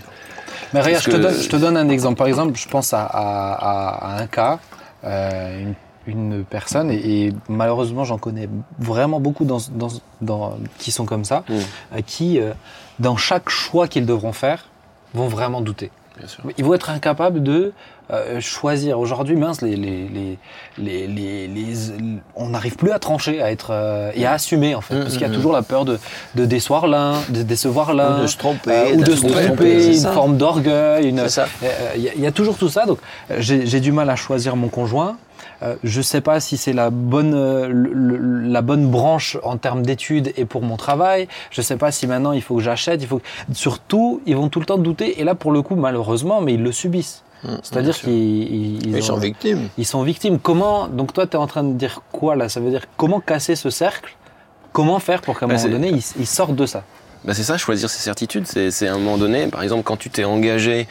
Mais regarde, je te, donne, je te donne un exemple. Par exemple, je pense à, à- à- à un cas, euh, une, une personne, et, et malheureusement, j'en connais vraiment beaucoup dans, dans, dans- qui sont comme ça, Mm. euh, qui, euh, dans chaque choix qu'ils devront faire, vont vraiment douter. Bien sûr. Ils vont être incapables de euh, choisir. Aujourd'hui, mince, les, les, les, les, on n'arrive plus à trancher, à être euh, et à assumer en fait, parce qu'il y a Mhm. toujours la peur de, de décevoir l'un, de décevoir l'un, Ou de se tromper. euh, ou de se tromper, une forme d'orgueil, ça. Euh, Il y, y a toujours tout ça, donc euh, j'ai du mal à choisir mon conjoint. Euh, je sais pas si c'est la bonne euh, le- la bonne branche en termes d'études et pour mon travail. Je sais pas si maintenant il faut que j'achète. Il faut que- surtout ils vont tout le temps douter et là pour le coup malheureusement mais ils le subissent. Mm, C'est-à-dire qu'ils ils, Ils ont- sont victimes. ils sont victimes. Comment donc toi tu es en train de dire quoi là? Ça veut dire comment casser ce cercle? Comment faire pour qu'à un Bah, moment donné ils, ils sortent de ça? Bah c'est ça, choisir ses certitudes. C'est à un moment donné, par exemple, quand tu t'es engagé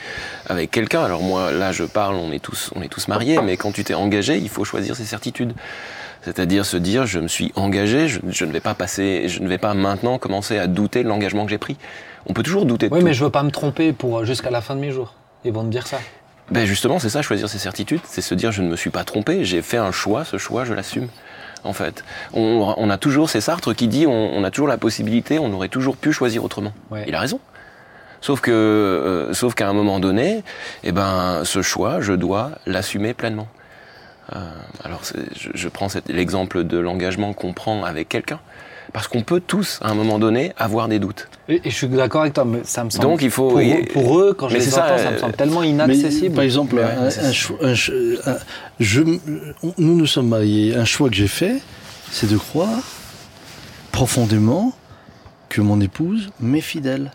avec quelqu'un. Alors moi, là, je parle, on est tous, on est tous mariés, mais quand tu t'es engagé, il faut choisir ses certitudes. C'est-à-dire se dire, je me suis engagé, je, je ne vais pas passer, je ne vais pas maintenant commencer à douter de l'engagement que j'ai pris. On peut toujours douter de Oui tout. mais je veux pas me tromper pour jusqu'à la fin de mes jours. Ils vont me dire ça. Ben justement, c'est ça, choisir ses certitudes, c'est se dire je ne me suis pas trompé, j'ai fait un choix, ce choix, je l'assume. En fait, on, on a toujours, c'est Sartre qui dit, on, on a toujours la possibilité, on aurait toujours pu choisir autrement. Ouais. Il a raison. Sauf que, euh, sauf qu'à un moment donné, eh ben, ce choix, je dois l'assumer pleinement. Euh, alors, je, je prends l'exemple de l'engagement qu'on prend avec quelqu'un, parce qu'on peut tous, à un moment donné, avoir des doutes. Et, et je suis d'accord avec toi, mais ça me semble. Donc, il faut- Pour, et- eux, pour eux, quand je les ça, entends, ça, euh, me semble tellement Mais, inaccessible. par exemple, ouais, un, choix- un un- je, nous nous sommes mariés. Un choix que j'ai fait, c'est de croire profondément que mon épouse m'est fidèle.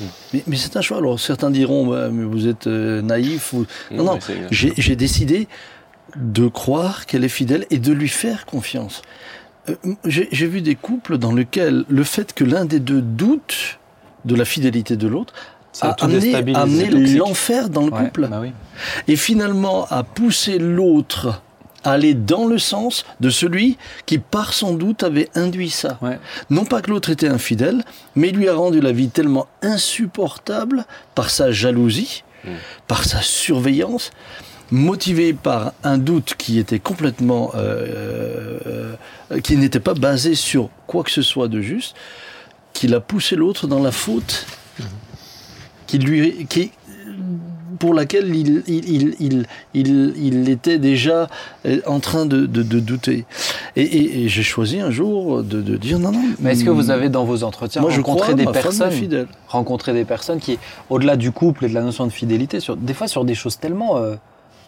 Hmm. Mais, mais c'est un choix. Alors certains diront, bah, mais vous êtes euh, naïf. Ou... Non, non. j'ai décidé de croire qu'elle est fidèle et de lui faire confiance. Euh, J'ai vu des couples dans lesquels le fait que l'un des deux doute de la fidélité de l'autre a a amené, l'enfer dans le Ouais, couple bah oui. et finalement à pousser l'autre à aller dans le sens de celui qui, par son doute, avait induit ça. Ouais. Non pas que l'autre était infidèle, mais il lui a rendu la vie tellement insupportable par sa jalousie, Mm. par sa surveillance, motivé par un doute qui était complètement, euh, euh, qui n'était pas basé sur quoi que ce soit de juste, qu'il a poussé l'autre dans la faute, qui lui, qui, pour laquelle il, il, il, il, était déjà euh, en train de, de, de douter. Et, et, et j'ai choisi un jour de, de dire non, non. Mais est-ce que vous avez dans vos entretiens Moi, je rencontré crois, des personnes, rencontré des personnes qui, au-delà du couple et de la notion de fidélité, sur, des fois sur des choses tellement euh,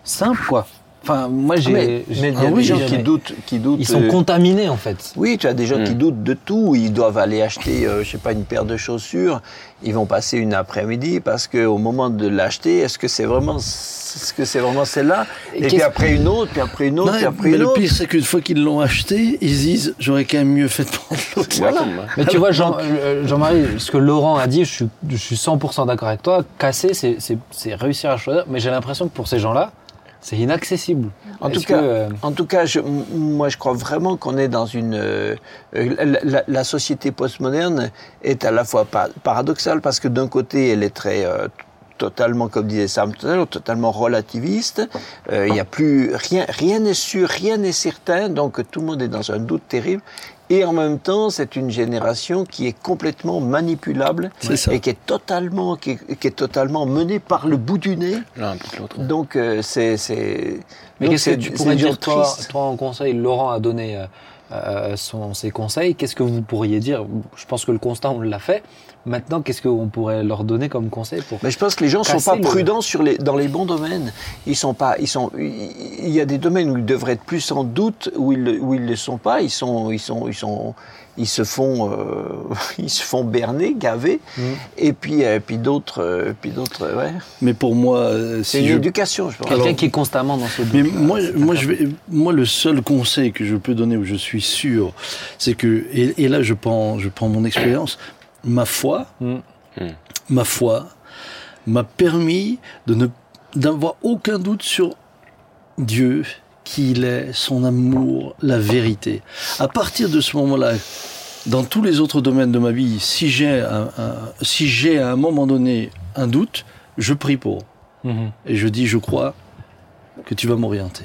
simples, quoi. Enfin, moi, j'ai. mais j'ai- mais il y a ah des oui, gens j'ai- qui doutent, qui doutent. Ils sont euh, contaminés, en fait. Oui, tu as des gens qui Mm. doutent de tout. Ils doivent aller acheter, euh, je sais pas, une paire de chaussures. Ils vont passer une après-midi parce qu'au moment de l'acheter, est-ce que c'est vraiment, est-ce que c'est vraiment celle-là? Et Et, puis après une autre, puis après une autre, Non, puis après mais une le autre. pire, c'est qu'une fois qu'ils l'ont acheté, ils se disent j'aurais quand même mieux fait de prendre l'autre. Voilà. Mais tu vois, Jean- euh, Jean-Marie, ce que Laurent a dit, je suis, je suis 100% d'accord avec toi. Casser, c'est réussir à choisir. Mais j'ai l'impression que pour ces gens-là, c'est inaccessible. En tout cas, que, euh, En tout cas, je- moi, je crois vraiment qu'on est dans une. euh, euh, la, société postmoderne est à la fois pa- paradoxale parce que d'un côté, elle est très. euh, totalement, comme disait Sam totalement relativiste. Euh, Il y a plus rien, rien n'est sûr, rien n'est certain, donc tout le monde est dans un doute terrible. Et en même temps, c'est une génération qui est complètement manipulable C'est ça. et qui est totalement, qui est, qui est totalement menée par le bout du nez. L'un implique l'autre. Donc euh, c'est, c'est. Mais qu'est-ce que tu pourrais dire, toi, toi en conseil Laurent a donné euh, euh, son- ses conseils. Qu'est-ce que vous pourriez dire? Je pense que le constat, on l'a fait. Maintenant, qu'est-ce qu'on pourrait leur donner comme conseil pour Mais je pense que les gens sont pas le- prudents sur les, dans les bons domaines. Ils sont pas, ils sont, il y a des domaines où ils devraient être plus en doute, où ils, où ils le sont pas. Ils sont, ils sont, ils sont, ils se font, euh, ils se font berner, gaver. Mm. Et puis, euh, puis d'autres, euh, puis d'autres, ouais. Mais pour moi, euh, C'est si une je éducation, je pense. quelqu'un Alors- qui est constamment dans ce Mais moi, moi, je vais, moi, le seul conseil que je peux donner, où je suis sûr, c'est que, et, et là, je prends, je prends mon expérience, ma foi, Mm. ma foi, m'a permis de ne, d'avoir aucun doute sur Dieu, qui il est, son amour, la vérité. À partir de ce moment-là, dans tous les autres domaines de ma vie, si j'ai un, un- si j'ai à un moment donné un doute, je prie pour. Mhm. Et je dis, je crois que tu vas m'orienter.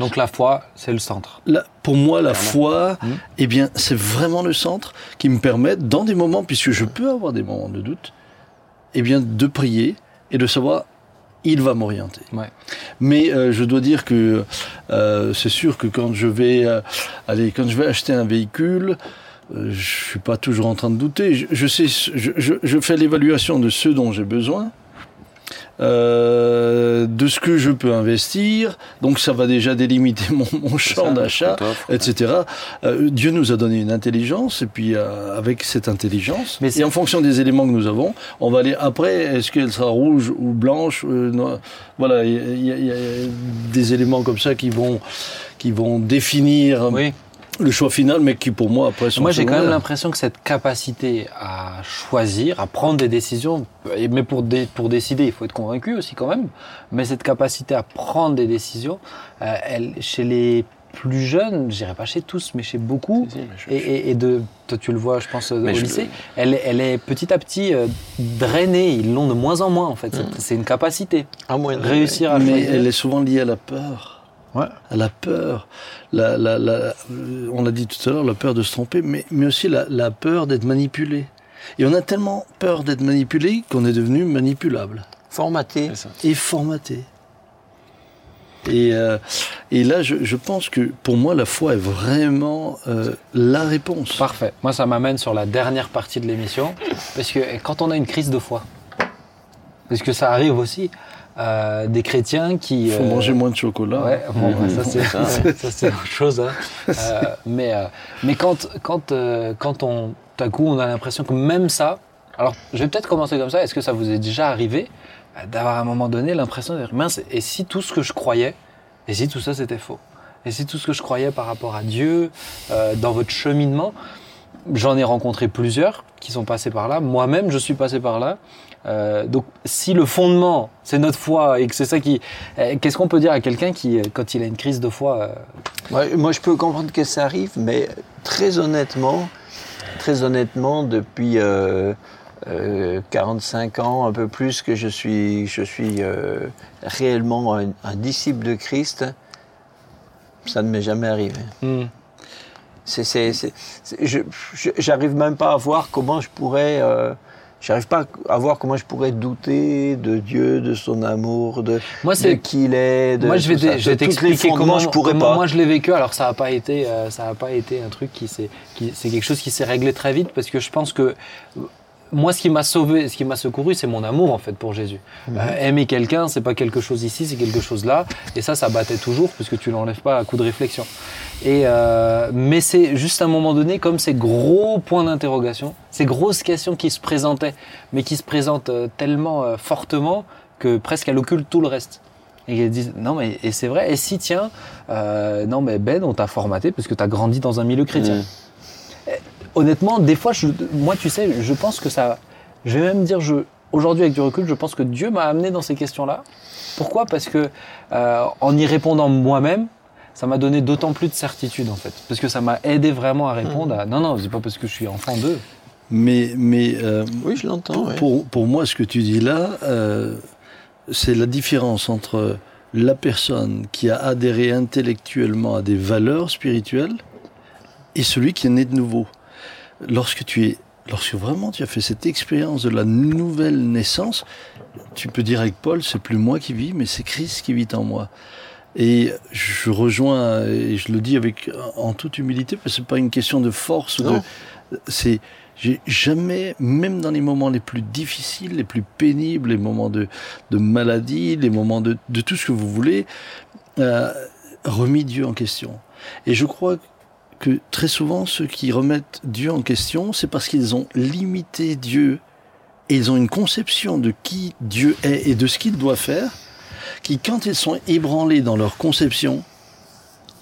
Donc la foi, c'est le centre. La- pour moi, la foi, Mhm. eh bien, c'est vraiment le centre qui me permet, dans des moments, puisque je peux avoir des moments de doute, eh bien, de prier et de savoir, il va m'orienter. Ouais. Mais euh, je dois dire que euh, c'est sûr que quand je vais, euh, aller, quand je vais acheter un véhicule, je suis pas toujours en train de douter. Je, je sais, je, je- je fais l'évaluation de ce dont j'ai besoin. Euh, de ce que je peux investir, donc ça va déjà délimiter mon, mon champ d'achat, etc. Euh, Dieu nous a donné une intelligence, et puis euh, avec cette intelligence, Mais et en fonction des éléments que nous avons, on va aller après, est-ce qu'elle sera rouge ou blanche euh, Voilà, il y, y a des éléments comme ça qui vont, qui vont définir Oui. Le choix final, mais qui pour moi après sont Moi, j'ai quand même l'impression que cette capacité à choisir, à prendre des décisions, mais pour, dé- pour décider, il faut être convaincu aussi quand même, mais cette capacité à prendre des décisions, euh, elle, chez les plus jeunes, je dirais pas chez tous, mais chez beaucoup, Si, si, mais je- et, et- et de, toi tu le vois, je pense, au je- lycée, elle, est- elle est petit à petit euh, drainée, ils l'ont de moins en moins en fait, Mm. C'est- c'est une capacité. À moins de- Réussir à Mais choisir. elle est souvent liée à la peur. Ouais. À la peur. La, la, la- on l'a dit tout à l'heure, la peur de se tromper, mais, mais aussi la, la peur d'être manipulé. Et on a tellement peur d'être manipulé qu'on est devenu manipulable Formaté. Et formaté. Et, euh, et là, je, je pense que pour moi, la foi est vraiment euh, la réponse. Parfait. Moi, ça m'amène sur la dernière partie de l'émission. Parce que quand on a une crise de foi, parce que ça arrive aussi, euh, des chrétiens qui. Il faut euh, manger moins de chocolat. Ouais, bon, bah, ça c'est Ça, ça, c'est autre chose. hein. Euh, mais euh, mais quand quand euh, quand on tout à coup on a l'impression que même ça. Alors je vais peut-être commencer comme ça. Est-ce que ça vous est déjà arrivé euh, d'avoir à un moment donné l'impression de dire mince et si tout ce que je croyais et si tout ça c'était faux? Et si tout ce que je croyais par rapport à Dieu euh, dans votre cheminement J'en ai rencontré plusieurs qui sont passés par là. Moi-même, je suis passé par là. Euh, donc, si le fondement, c'est notre foi et que c'est ça qui. euh, Qu'est-ce qu'on peut dire à quelqu'un qui, euh, quand il a une crise de foi, euh, Ouais, moi, je peux comprendre que ça arrive, mais très honnêtement, très honnêtement, depuis euh, euh, 45 ans, un peu plus que je suis, je suis euh, réellement un, un disciple de Christ, ça ne m'est jamais arrivé. hmm, j'arrive même pas à voir comment je pourrais. euh, J'arrive pas à voir comment je pourrais douter de Dieu, de son amour, de, Moi, de qui il est. De Moi, je vais, je t'expliquer comment, je pourrais comment pas. moi je l'ai vécu. Alors, ça n'a pas été, euh, ça a pas été un truc qui s'est, qui, c'est quelque chose qui s'est réglé très vite parce que je pense que moi, ce qui m'a sauvé, ce qui m'a secouru, c'est mon amour en fait pour Jésus. Mhm. Euh, aimer quelqu'un, c'est pas quelque chose ici, c'est quelque chose là. Et ça, ça battait toujours puisque tu l'enlèves pas à coup de réflexion. Et euh, mais c'est juste à un moment donné, comme ces gros points d'interrogation, ces grosses questions qui se présentaient, mais qui se présentent euh, tellement euh, fortement que presque elle occulte tout le reste. Et ils disent non mais et c'est vrai. Et si tiens, euh, non mais Ben, on t'a formaté parce que tu as grandi dans un milieu chrétien. Mm. Honnêtement, des fois, je, moi, tu sais, je pense que ça. Je vais même dire, je, aujourd'hui, avec du recul, je pense que Dieu m'a amené dans ces questions-là. Pourquoi? Parce que euh, en y répondant moi-même, ça m'a donné d'autant plus de certitude, en fait. Parce que ça m'a aidé vraiment à répondre à. Non, non, c'est pas parce que je suis enfant d'eux. Mais, mais euh, Oui, je l'entends. pour, ouais. pour, pour moi, ce que tu dis là, euh, c'est la différence entre la personne qui a adhéré intellectuellement à des valeurs spirituelles et celui qui est né de nouveau. Lorsque tu es, lorsque vraiment tu as fait cette expérience de la nouvelle naissance, tu peux dire avec Paul, c'est plus moi qui vis, mais c'est Christ qui vit en moi. Et je rejoins, et je le dis avec en toute humilité, parce que c'est pas une question de force. de- C'est, j'ai jamais, même dans les moments les plus difficiles, les plus pénibles, les moments de, de maladie, les moments de, de tout ce que vous voulez, euh, remis Dieu en question. Et je crois que très souvent, ceux qui remettent Dieu en question, c'est parce qu'ils ont limité Dieu et ils ont une conception de qui Dieu est et de ce qu'il doit faire, qui, quand ils sont ébranlés dans leur conception,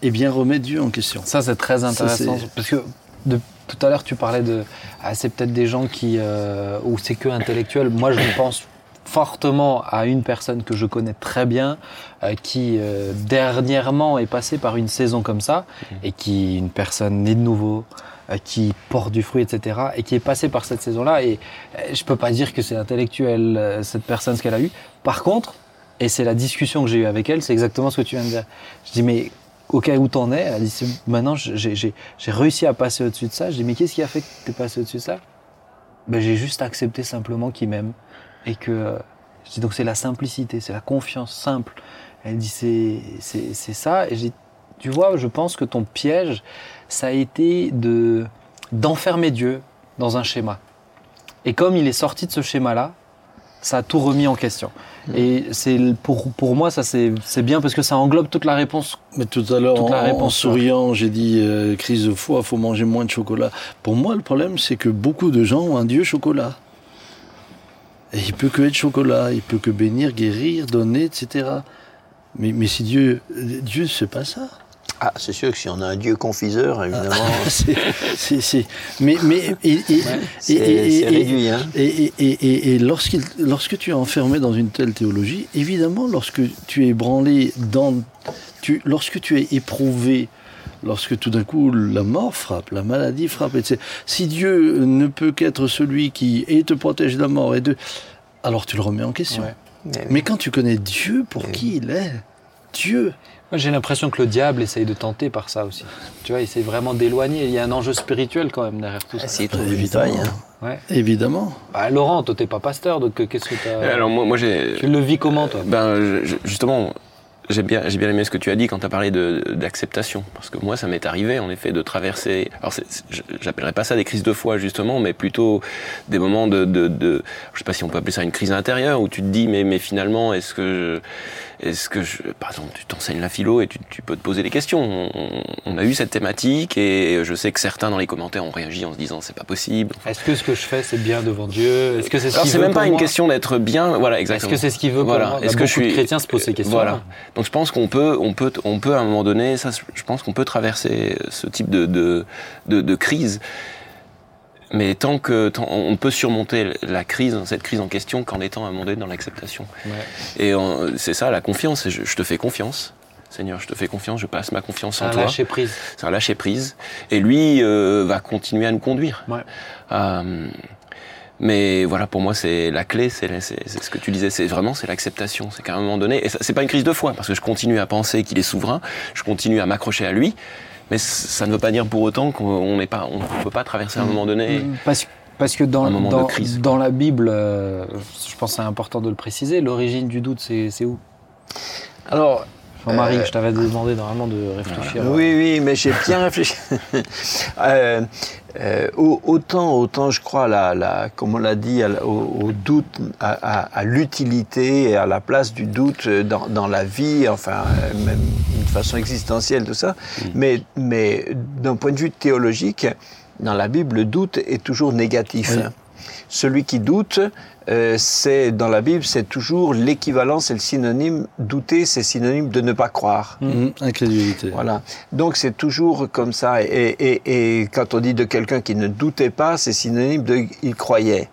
eh bien, remet Dieu en question. Ça, c'est très intéressant. parce que de, tout à l'heure, tu parlais de. Ah, c'est peut-être des gens qui. euh, ou c'est que intellectuel. Moi, je pense fortement à une personne que je connais très bien, euh, qui euh, dernièrement est passée par une saison comme ça, et qui une personne née de nouveau, euh, qui porte du fruit, etc., et qui est passée par cette saison-là. Et je peux pas dire que c'est intellectuel cette personne ce qu'elle a eu. Par contre, et c'est la discussion que j'ai eue avec elle, c'est exactement ce que tu viens de dire. Je dis mais au cas où t'en es, elle dit maintenant j'ai- réussi à passer au-dessus de ça. Je dis mais qu'est-ce qui a fait que t'es passé au-dessus de ça? Ben, j'ai juste accepté simplement qu'il m'aime et que je dis donc c'est la simplicité, c'est la confiance simple. Elle dit c'est ça et j'ai tu vois, je pense que ton piège ça a été de d'enfermer Dieu dans un schéma. Et comme il est sorti de ce schéma-là, ça a tout remis en question. Et c'est pour, pour moi, ça c'est bien parce que ça englobe toute la réponse. Mais tout à l'heure, en, en souriant, j'ai dit euh, crise de foi, faut manger moins de chocolat. Pour moi, le problème, c'est que beaucoup de gens ont un Dieu chocolat. Et il peut que être chocolat, il peut que bénir, guérir, donner, etc. Mais, mais si Dieu, Dieu, c'est pas ça. Ah, c'est sûr que si on a un Dieu confiseur, évidemment, c'est- mais, mais, et, et- c'est et-. Hein. Lorsque tu es enfermé dans une telle théologie, évidemment, lorsque tu es ébranlé dans, tu, lorsque tu es éprouvé, lorsque tout d'un coup la mort frappe, la maladie frappe, etc. Si Dieu ne peut qu'être celui qui et te protège de la mort et de, alors tu le remets en question. Ouais. Mais, Mais quand tu connais Dieu pour qui il est, Dieu, Moi, j'ai l'impression que le diable essaye de tenter par ça aussi. Tu vois, il essaye vraiment d'éloigner. Il y a un enjeu spirituel quand même derrière tout ça. Ah, c'est trouve une évidemment, hein. Ouais. évidemment. Bah, Laurent, toi, t'es pas pasteur, donc euh, qu'est-ce que t'as. Alors moi, moi j'ai. Tu le vis comment, toi? Ben, je- justement, j'ai bien, j'ai bien aimé ce que tu as dit quand tu as parlé de- d'acceptation. Parce que moi, ça m'est arrivé, en effet, de traverser. Alors, c'est- c'est- je- j'appellerais pas ça des crises de foi, justement, mais plutôt des moments de, de, de- Je sais pas si on peut appeler ça une crise intérieure, où tu te dis, mais, mais finalement, est-ce que. Je, est-ce que je. Par exemple, tu t'enseignes la philo et tu, tu peux te poser des questions. On, a eu cette thématique et je sais que certains dans les commentaires ont réagi en se disant, c'est pas possible. Est-ce que ce que je fais, c'est bien devant Dieu? Est-ce que c'est ce Alors, c'est même pas une question d'être bien. Voilà, Est-ce exactement. que c'est ce qu'il veut pour moi? Bah, Est-ce que beaucoup je suis de chrétiens se posent ces questions. Voilà. Donc je pense qu'on peut, on peut, on peut à un moment donné, ça, je pense qu'on peut traverser ce type de de, de, de crise. Mais tant que tant- on peut surmonter la crise, cette crise en question, qu'en étant à un moment donné dans l'acceptation. Ouais. Et c'est ça la confiance. c'est Je, je te fais confiance, Seigneur, je te fais confiance, je passe ma confiance en Un toi. lâcher prise. C'est un lâcher prise. Et lui euh, va continuer à nous conduire. Ouais. Euh, mais voilà, pour moi, c'est la clé, c'est c'est- c'est ce que tu disais, c'est vraiment c'est l'acceptation. C'est qu'à un moment donné, et c'est pas une crise de foi, parce que je continue à penser qu'il est souverain, je continue à m'accrocher à lui, mais ça ne veut pas dire pour autant qu'on n'est pas, on ne peut pas traverser à un moment donné. Parce, parce que dans, Un moment de dans, crise. dans la Bible, euh, je pense que c'est important de le préciser, l'origine du doute, c'est c'est où? Alors, Jean-Marie, Euh, je t'avais demandé normalement de réfléchir. Oui, oui, mais j'ai bien réfléchi. Euh, euh, au- autant, autant, je crois, la, la, comme on l'a dit, au, au doute, à, à- à l'utilité et à la place du doute dans, dans la vie, enfin, même d'une façon existentielle, tout ça. Mais, mais d'un point de vue théologique, dans la Bible, le doute est toujours négatif. Oui. Celui qui doute, euh, c'est dans la Bible, c'est toujours l'équivalent, c'est le synonyme. Douter, c'est synonyme de ne pas croire. Mhm, Incrédulité. Voilà. Donc c'est toujours comme ça. Et, et, et quand on dit de quelqu'un qui ne doutait pas, c'est synonyme de il croyait.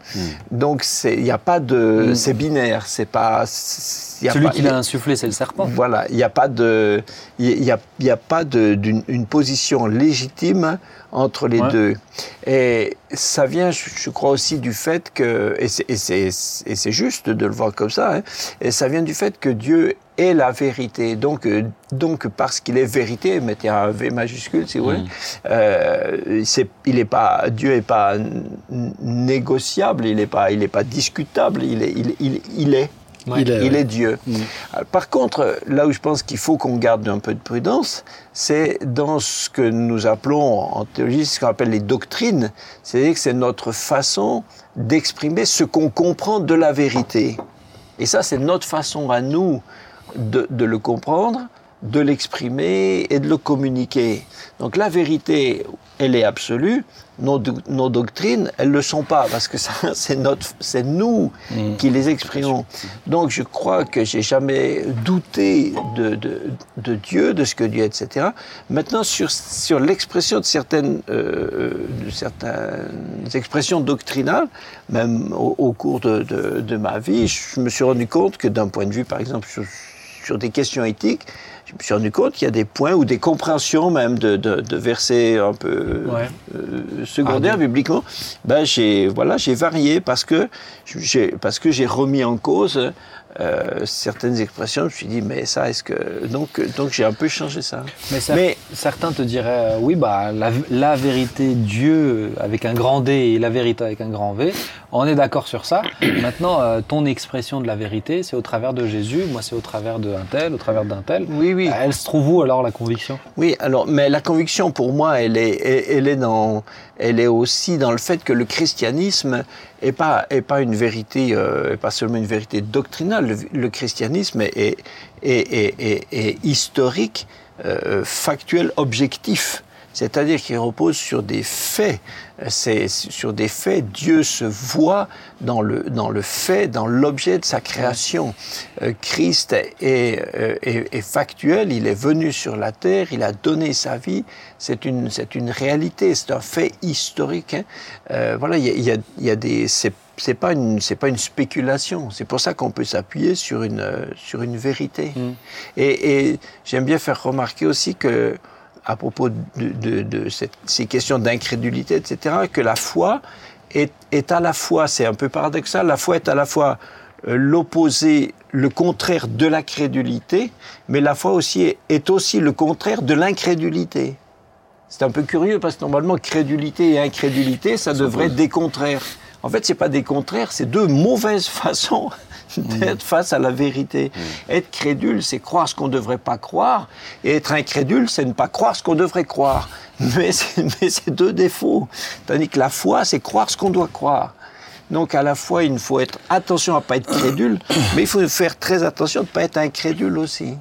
Donc c'est il n'y a pas de Mm. c'est binaire. C'est pas y a Celui pas- qui l'a a- insufflé, c'est le serpent. Voilà, il n'y a pas de, il y a, il y a pas de- d'une une position légitime entre les Ouais. deux. Et ça vient, je, je crois aussi du fait que, et c'est- juste de le voir comme ça, hein, et ça vient du fait que Dieu est la vérité. Donc, euh, donc parce qu'il est vérité, mettez un V majuscule si vous voulez, euh, c'est- il est pas, Dieu est pas négociable, il est pas, il est pas discutable, il est, il, il, il est. Il est, Il ouais. est Dieu. Mm. Alors, Par contre, là où je pense qu'il faut qu'on garde un peu de prudence, c'est dans ce que nous appelons en théologie ce qu'on appelle les doctrines, c'est-à-dire que c'est notre façon d'exprimer ce qu'on comprend de la vérité. Et ça, c'est notre façon à nous de, de le comprendre, de l'exprimer et de le communiquer. Donc la vérité, elle est absolue. Nos, do- nos doctrines, elles ne le sont pas, parce que c'est notre, c'est nous Mm. qui les exprimons. Donc je crois que j'ai jamais douté de, de, de Dieu, de ce que Dieu est, etc. Maintenant, sur, sur l'expression de certaines, euh, de certaines expressions doctrinales, même au, au cours de, de, de ma vie, je me suis rendu compte que d'un point de vue, par exemple, sur, sur des questions éthiques, je me suis rendu compte qu'il y a des points ou des compréhensions même de, de, de versets un peu Ouais. euh, secondaires Ah, bibliquement, ben j'ai voilà j'ai varié parce que j'ai parce que j'ai remis en cause euh, certaines expressions. Je me suis dit mais ça est-ce que donc donc j'ai un peu changé ça. Mais, cer- Mais- certains te diraient, euh, oui, bah, la, la vérité, Dieu avec un grand D et la vérité avec un grand V, on est d'accord sur ça. Maintenant, euh, ton expression de la vérité, c'est au travers de Jésus, moi c'est au travers d'un tel, au travers d'un tel. Oui oui. Elle se trouve où alors la conviction? Oui, alors, mais la conviction pour moi, elle est, elle est dans, elle est aussi dans le fait que le christianisme est pas, est pas une vérité, euh, est pas seulement une vérité doctrinale. Le, le christianisme est historique, euh, factuel, objectif. C'est-à-dire qu'il repose sur des faits. C'est sur des faits. Dieu se voit dans le, dans le fait, dans l'objet de sa création. Euh, Christ est, euh, est, est factuel. Il est venu sur la terre. Il a donné sa vie. C'est une, c'est une réalité. C'est un fait historique. hein. Euh, voilà, il y a, il y a, il y a des. c'est- c'est pas une c'est pas une spéculation. C'est pour ça qu'on peut s'appuyer sur une sur une vérité. Mm. Et, et j'aime bien faire remarquer aussi que à propos de, de- de cette- ces questions d'incrédulité, etc., que la foi est, est à la fois, c'est un peu paradoxal, la foi est à la fois euh, l'opposé, le contraire de la crédulité, mais la foi aussi est, est aussi le contraire de l'incrédulité. C'est un peu curieux parce que normalement, crédulité et incrédulité, ça devrait être des contraires. En fait, c'est pas des contraires, c'est deux mauvaises façons d'être face à la vérité. Être crédule, c'est croire ce qu'on ne devrait pas croire, et être incrédule, c'est ne pas croire ce qu'on devrait croire. Mais c'est deux défauts. Tandis que la foi, c'est croire ce qu'on doit croire. Donc à la fois, il faut être attention à pas être crédule, mais il faut faire très attention de pas être incrédule aussi.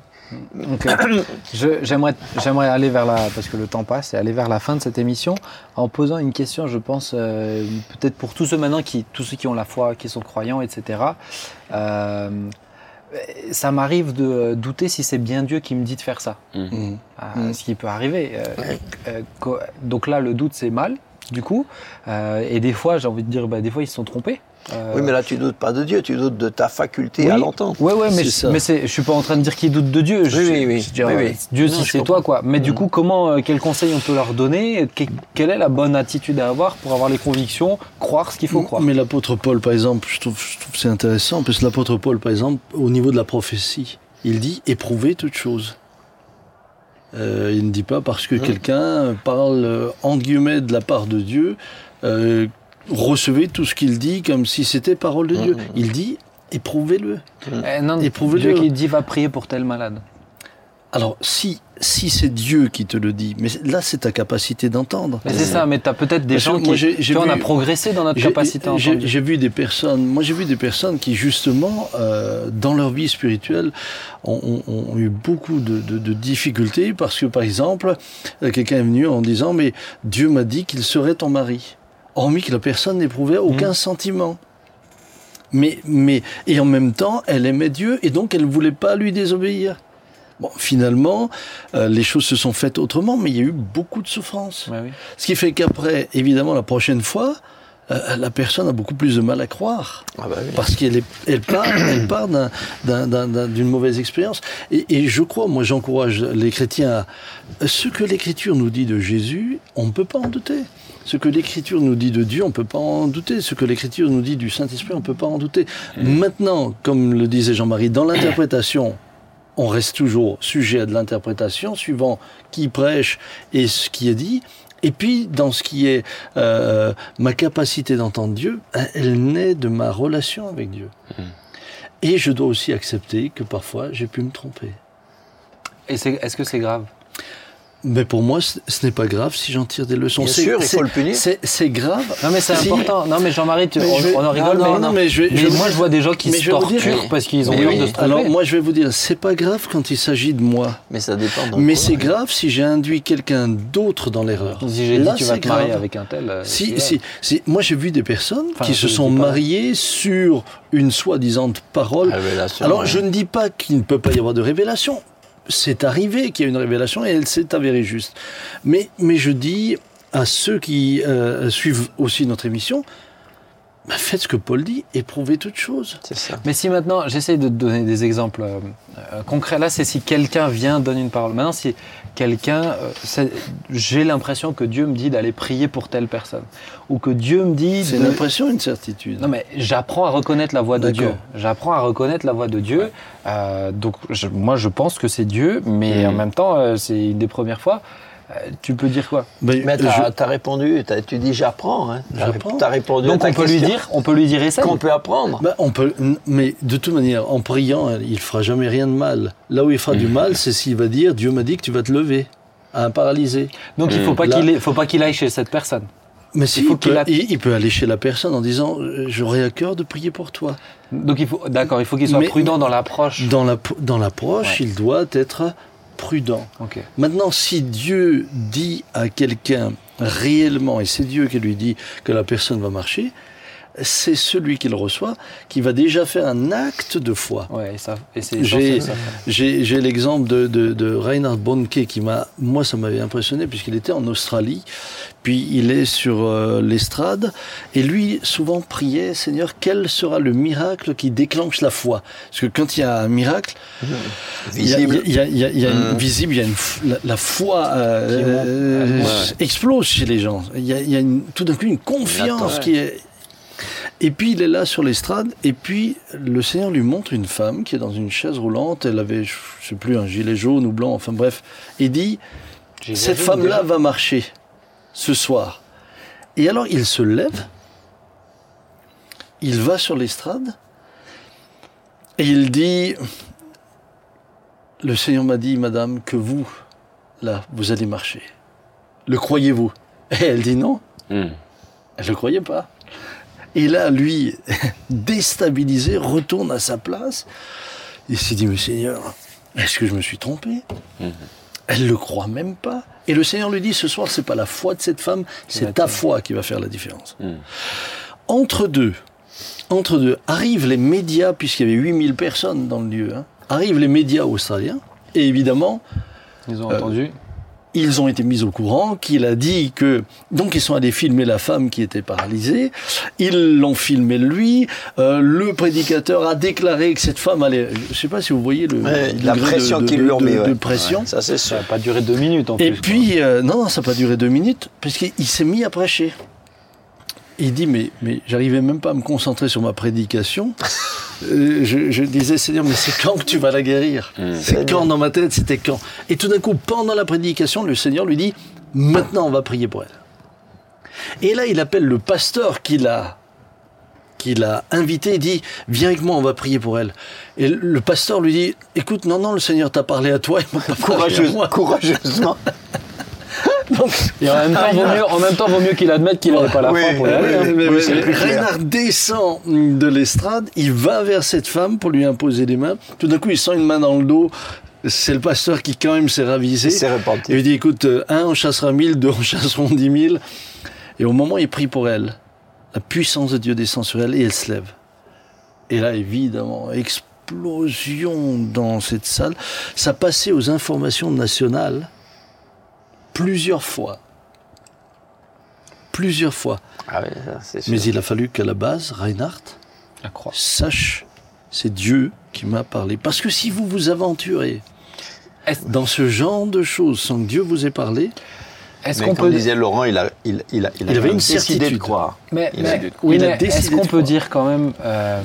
Donc, euh, J'aimerais j'aimerais aller vers la, parce que le temps passe, et aller vers la fin de cette émission en posant une question, je pense, euh, peut-être pour tous ceux maintenant, qui, tous ceux qui ont la foi, qui sont croyants, etc. Euh, ça m'arrive de douter si c'est bien Dieu qui me dit de faire ça. Mhm. Euh, Ce qui peut arriver. Euh, euh, donc là, le doute, c'est mal, du coup. Euh, et des fois, j'ai envie de dire, bah, des fois, ils se sont trompés. Euh, Oui, mais là, tu doutes pas de Dieu, tu doutes de ta faculté Oui. à l'entendre. Ouais, ouais, mais, je- ça. mais c'est, je suis pas en train de dire qu'ils doutent de Dieu. Je, Oui, oui, oui. je dirais, Oui, oui. Dieu, Non, si je c'est toi, quoi. Mais du coup, comment, euh, quel conseil on peut leur donner? Que- Quelle est la bonne attitude à avoir pour avoir les convictions, croire ce qu'il faut croire? Mais l'apôtre Paul, par exemple, je trouve, je trouve que c'est intéressant, parce que l'apôtre Paul, par exemple, au niveau de la prophétie, il dit éprouvez toute chose. Euh, il ne dit pas parce que quelqu'un parle euh, en guillemets de la part de Dieu, euh, recevez tout ce qu'il dit comme si c'était parole de Dieu. Mhm. Il dit éprouvez-le. Eh, non, Éprouvez-le. Dieu qui dit va prier pour tel malade. Alors, si, si c'est Dieu qui te le dit, mais là, c'est ta capacité d'entendre. Mais c'est ça, mais tu as peut-être des Parce gens moi, qui. tu vois, on a progressé dans notre capacité à j'ai- entendre. J'ai vu des personnes, moi j'ai vu des personnes qui justement, euh, dans leur vie spirituelle, ont, ont- ont eu beaucoup de, de- de difficultés parce que, par exemple, euh, quelqu'un est venu en disant, mais Dieu m'a dit qu'il serait ton mari, hormis que la personne n'éprouvait aucun sentiment. Mais, mais, et en même temps, elle aimait Dieu et donc elle ne voulait pas lui désobéir. Bon, finalement, euh, les choses se sont faites autrement, mais il y a eu beaucoup de souffrance. Ouais, oui. Ce qui fait qu'après, évidemment, la prochaine fois, euh, la personne a beaucoup plus de mal à croire. Ah bah oui. Parce qu'elle elle part, elle d'une mauvaise expérience. Et, et je crois, moi j'encourage les chrétiens à... Ce que l'Écriture nous dit de Jésus, on ne peut pas en douter. Ce que l'Écriture nous dit de Dieu, on ne peut pas en douter. Ce que l'Écriture nous dit du Saint-Esprit, on ne peut pas en douter. Maintenant, comme le disait Jean-Marie, dans l'interprétation, on reste toujours sujet à de l'interprétation, suivant qui prêche et ce qui est dit. Et puis, dans ce qui est euh, ma capacité d'entendre Dieu, elle naît de ma relation avec Dieu. Et je dois aussi accepter que parfois j'ai pu me tromper. Et c'est- est-ce que c'est grave? Mais pour moi, ce n'est pas grave si j'en tire des leçons. Bien C'est- sûr, il faut le punir. C'est grave. Non, mais c'est Si- important. Non, mais Jean-Marie, on, je vais- on en rigole, non, mais, non, mais je vais- mais je moi, je vois des gens qui mais se torturent parce qu'ils ont Mais peur oui. de se tromper. Alors moi, je vais vous dire, c'est pas grave quand il s'agit de moi. Mais ça dépend. Mais c'est grave si j'ai induit quelqu'un d'autre dans l'erreur. si j'ai dit Là, tu vas c'est te marier grave. avec un tel. euh, Si, si, si. Moi, j'ai vu des personnes Enfin, qui je se sont mariées sur une soi-disant parole. Révélation, Alors, je ne dis pas qu'il ne peut pas y avoir de révélation. C'est arrivé qu'il y ait une révélation et elle s'est avérée juste. Mais, mais je dis à ceux qui euh, suivent aussi notre émission, bah, faites ce que Paul dit, éprouvez toutes choses. C'est ça. Mais si maintenant, j'essaye de te donner des exemples euh, euh, concrets, là, c'est si quelqu'un vient donner une parole. Maintenant, si quelqu'un, euh, c'est- j'ai l'impression que Dieu me dit d'aller prier pour telle personne, ou que Dieu me dit C'est de... une impression, une certitude. Non mais j'apprends à reconnaître la voix de. Dieu. J'apprends à reconnaître la voix de Dieu. Euh, donc je- moi je pense que c'est Dieu, mais Mhm. en même temps euh, c'est une des premières fois. Euh, tu peux dire quoi Mais, Mais je- t'as as répondu, tu dis j'apprends. Hein. T'as répondu Donc à ta on peut lui dire, on peut lui dire essaye. qu'on peut apprendre. Bah, on peut, mais de toute manière, en priant, il fera jamais rien de mal. Là où il fera du mal, c'est s'il va dire Dieu m'a dit que tu vas te lever à un paralysé. Donc il faut pas Là- qu'il faut pas qu'il aille chez cette personne. Mais si, Il faut il, qu'il peut, a- il, il peut aller chez la personne en disant euh, J'aurais à cœur de prier pour toi. Donc il faut d'accord, il faut qu'il soit Mais- prudent dans l'approche. Dans la- dans l'approche, Ouais. il doit être prudent. Maintenant, si Dieu dit à quelqu'un réellement, et c'est Dieu qui lui dit que la personne va marcher, c'est celui qui le reçoit qui va déjà faire un acte de foi. Ouais, J'ai- l'exemple de, de, de Reinhard Bonnke qui m'a, moi ça m'avait impressionné puisqu'il était en Australie, puis il est sur euh, l'estrade et lui souvent priait Seigneur quel sera le miracle qui déclenche la foi? Parce que quand il y a un miracle, il y a- Visible. il y a, il y a- il y a une Mhm. visible, il y a une la, la foi euh, euh, Ouais. explose chez les gens. Il y a, il y a une- tout d'un coup une confiance qui est et puis il est là sur l'estrade, et puis le Seigneur lui montre une femme qui est dans une chaise roulante, elle avait, je sais plus, un gilet jaune ou blanc, enfin bref, et dit, cette femme-là va marcher ce soir. Et alors il se lève, il va sur l'estrade, et il dit, le Seigneur m'a dit, madame, que vous, là, vous allez marcher. Le croyez-vous? Et elle dit non. Hmm. Elle ne le croyait pas. Et là, lui, déstabilisé, retourne à sa place. Il s'est dit, mais Seigneur, est-ce que je me suis trompé? Elle le croit même pas. Et le Seigneur lui dit, ce soir, c'est pas la foi de cette femme, c'est ta foi qui va faire la différence. Mm. Entre deux, entre deux, arrivent les médias, puisqu'il y avait 8000 personnes dans le lieu, hein, arrivent les médias australiens, et évidemment, Ils ont Euh, entendu. Ils ont été mis au courant qu'il a dit que donc ils sont allés filmer la femme qui était paralysée, ils l'ont filmé lui, euh, le prédicateur a déclaré que cette femme allait, je sais pas si vous voyez le Ouais, la pression de, de- qu'il lui de- remet, de ouais. pression. Ça, c'est Ça n'a pas duré deux minutes en Et plus. puis euh, non, non, ça n'a pas duré deux minutes parce qu'il s'est mis à prêcher. Il dit mais mais j'arrivais même pas à me concentrer sur ma prédication. Euh, je, je disais Seigneur mais c'est quand que tu vas la guérir? C'est quand dans ma tête c'était quand? Et tout d'un coup pendant la prédication le Seigneur lui dit maintenant on va prier pour elle. Et là il appelle le pasteur qui l'a qu'il a invité, il dit Viens avec moi, on va prier pour elle. Et le pasteur lui dit Écoute, non, non, le Seigneur t'a parlé à toi, il m'a pas parlé à Courageuse- moi. courageusement. Donc, Et en même temps, vaut mieux, en même temps, vaut mieux qu'il admette qu'il n'avait pas la Oui, foi pour y aller. hein. Oui, mais. Reinhard descend de l'estrade, il va vers cette femme pour lui imposer les mains. Tout d'un coup, il sent une main dans le dos. C'est le pasteur qui, quand même, s'est ravisé. Repenti. Et il dit écoute, euh, un, on chassera mille, deux, on chasseront dix mille. Et au moment où il prie pour elle, la puissance de Dieu descend sur elle et elle se lève. Et là, évidemment, explosion dans cette salle. Ça passait aux informations nationales plusieurs fois. Plusieurs fois. Ah ça, sûr. Mais il a fallu qu'à la base, Reinhardt La croix. sache, c'est Dieu qui m'a parlé. Parce que si vous vous aventurez Est-ce dans ce genre de choses sans que Dieu vous ait parlé, est-ce qu'on comme peut disait Laurent, il, a, il, il, a, il, a Il avait une décidé certitude. de croire. Mais, Il mais- oui, mais est-ce qu'on peut dire quand même euh,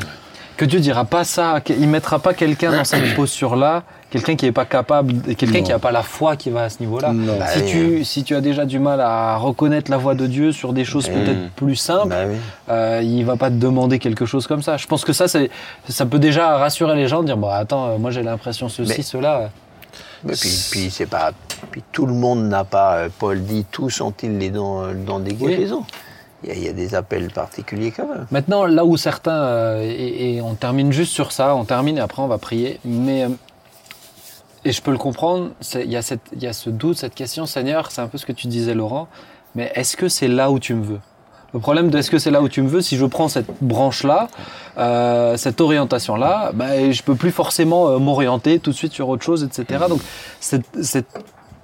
que Dieu dira pas ça, qu'il mettra pas quelqu'un dans cette posture-là, quelqu'un qui n'est pas capable, quelqu'un qui n'a pas la foi qui va à ce niveau-là. Bah Si, oui. tu, si tu as déjà du mal à reconnaître la voix de Dieu sur des choses Mm. peut-être plus simples, Bah oui. euh, il va pas te demander quelque chose comme ça. Je pense que ça, ça peut déjà rassurer les gens, de dire bah attends, euh, moi j'ai l'impression ceci, Mais- cela. Mais puis, puis c'est pas. Puis tout le monde n'a pas. euh, Paul dit tous ont-ils les euh, dans des guérisons. Il y, a, il y a des appels particuliers quand même. Maintenant, là où certains, euh, et, et on termine juste sur ça, on termine et après on va prier, mais, euh, et je peux le comprendre, il y, a cette- il y a ce doute, cette question, Seigneur, c'est un peu ce que tu disais Laurent, mais est-ce que c'est là où tu me veux? Le problème de est-ce que c'est là où tu me veux, si je prends cette branche-là, euh, cette orientation-là, bah, je peux plus forcément euh, m'orienter tout de suite sur autre chose, etc. Donc cette, cette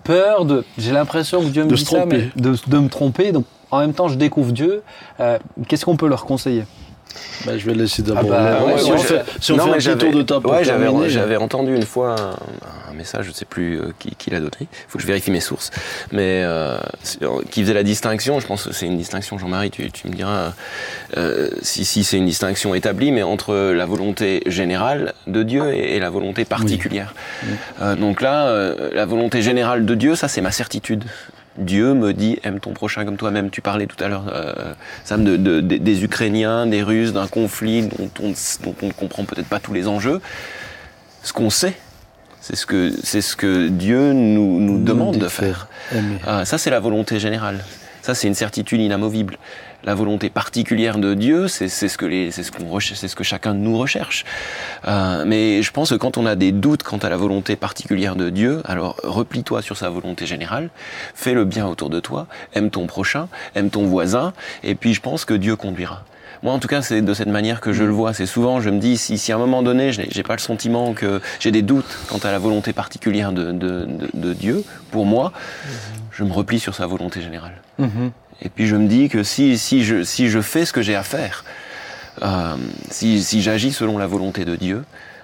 peur de, j'ai l'impression que Dieu me De dit ça, mais de, de me tromper, donc en même temps je découvre Dieu, euh, qu'est-ce qu'on peut leur conseiller? Bah, je vais laisser d'abord. Ah bah, ouais, si ouais, on je- fait, si on Non, fait mais un petit j'avais- tour de table ouais, j'avais, entendu une fois un, un message, je ne sais plus euh, qui, qui l'a donné, il faut que je vérifie mes sources, mais euh, qui faisait la distinction, je pense que c'est une distinction, Jean-Marie, tu, tu me diras euh, si, si c'est une distinction établie, mais entre la volonté générale de Dieu et, et la volonté particulière. Euh, donc là, euh, la volonté générale de Dieu, ça c'est ma certitude. Dieu me dit aime ton prochain comme toi-même. Tu parlais tout à l'heure, euh, Sam, de, de- de- des Ukrainiens, des Russes, d'un conflit dont on, dont on ne comprend peut-être pas tous les enjeux. Ce qu'on sait, c'est ce que c'est ce que Dieu nous, demande de faire. faire. Ah, ça, c'est la volonté générale. Ça, c'est une certitude inamovible. La volonté particulière de Dieu, c'est ce que les, c'est ce qu'on recherche, c'est ce que chacun de nous recherche. Euh, mais je pense que quand on a des doutes quant à la volonté particulière de Dieu, alors replie-toi sur sa volonté générale, fais le bien autour de toi, aime ton prochain, aime ton voisin, et puis je pense que Dieu conduira. Moi, en tout cas, c'est de cette manière que je le vois. C'est souvent, je me dis, si, si à un moment donné, je n'ai pas le sentiment que j'ai des doutes quant à la volonté particulière de, de, de, de Dieu, pour moi, je me replie sur sa volonté générale. Et puis je me dis que si, si, je, si je fais ce que j'ai à faire, euh, si, si j'agis selon la volonté de Dieu,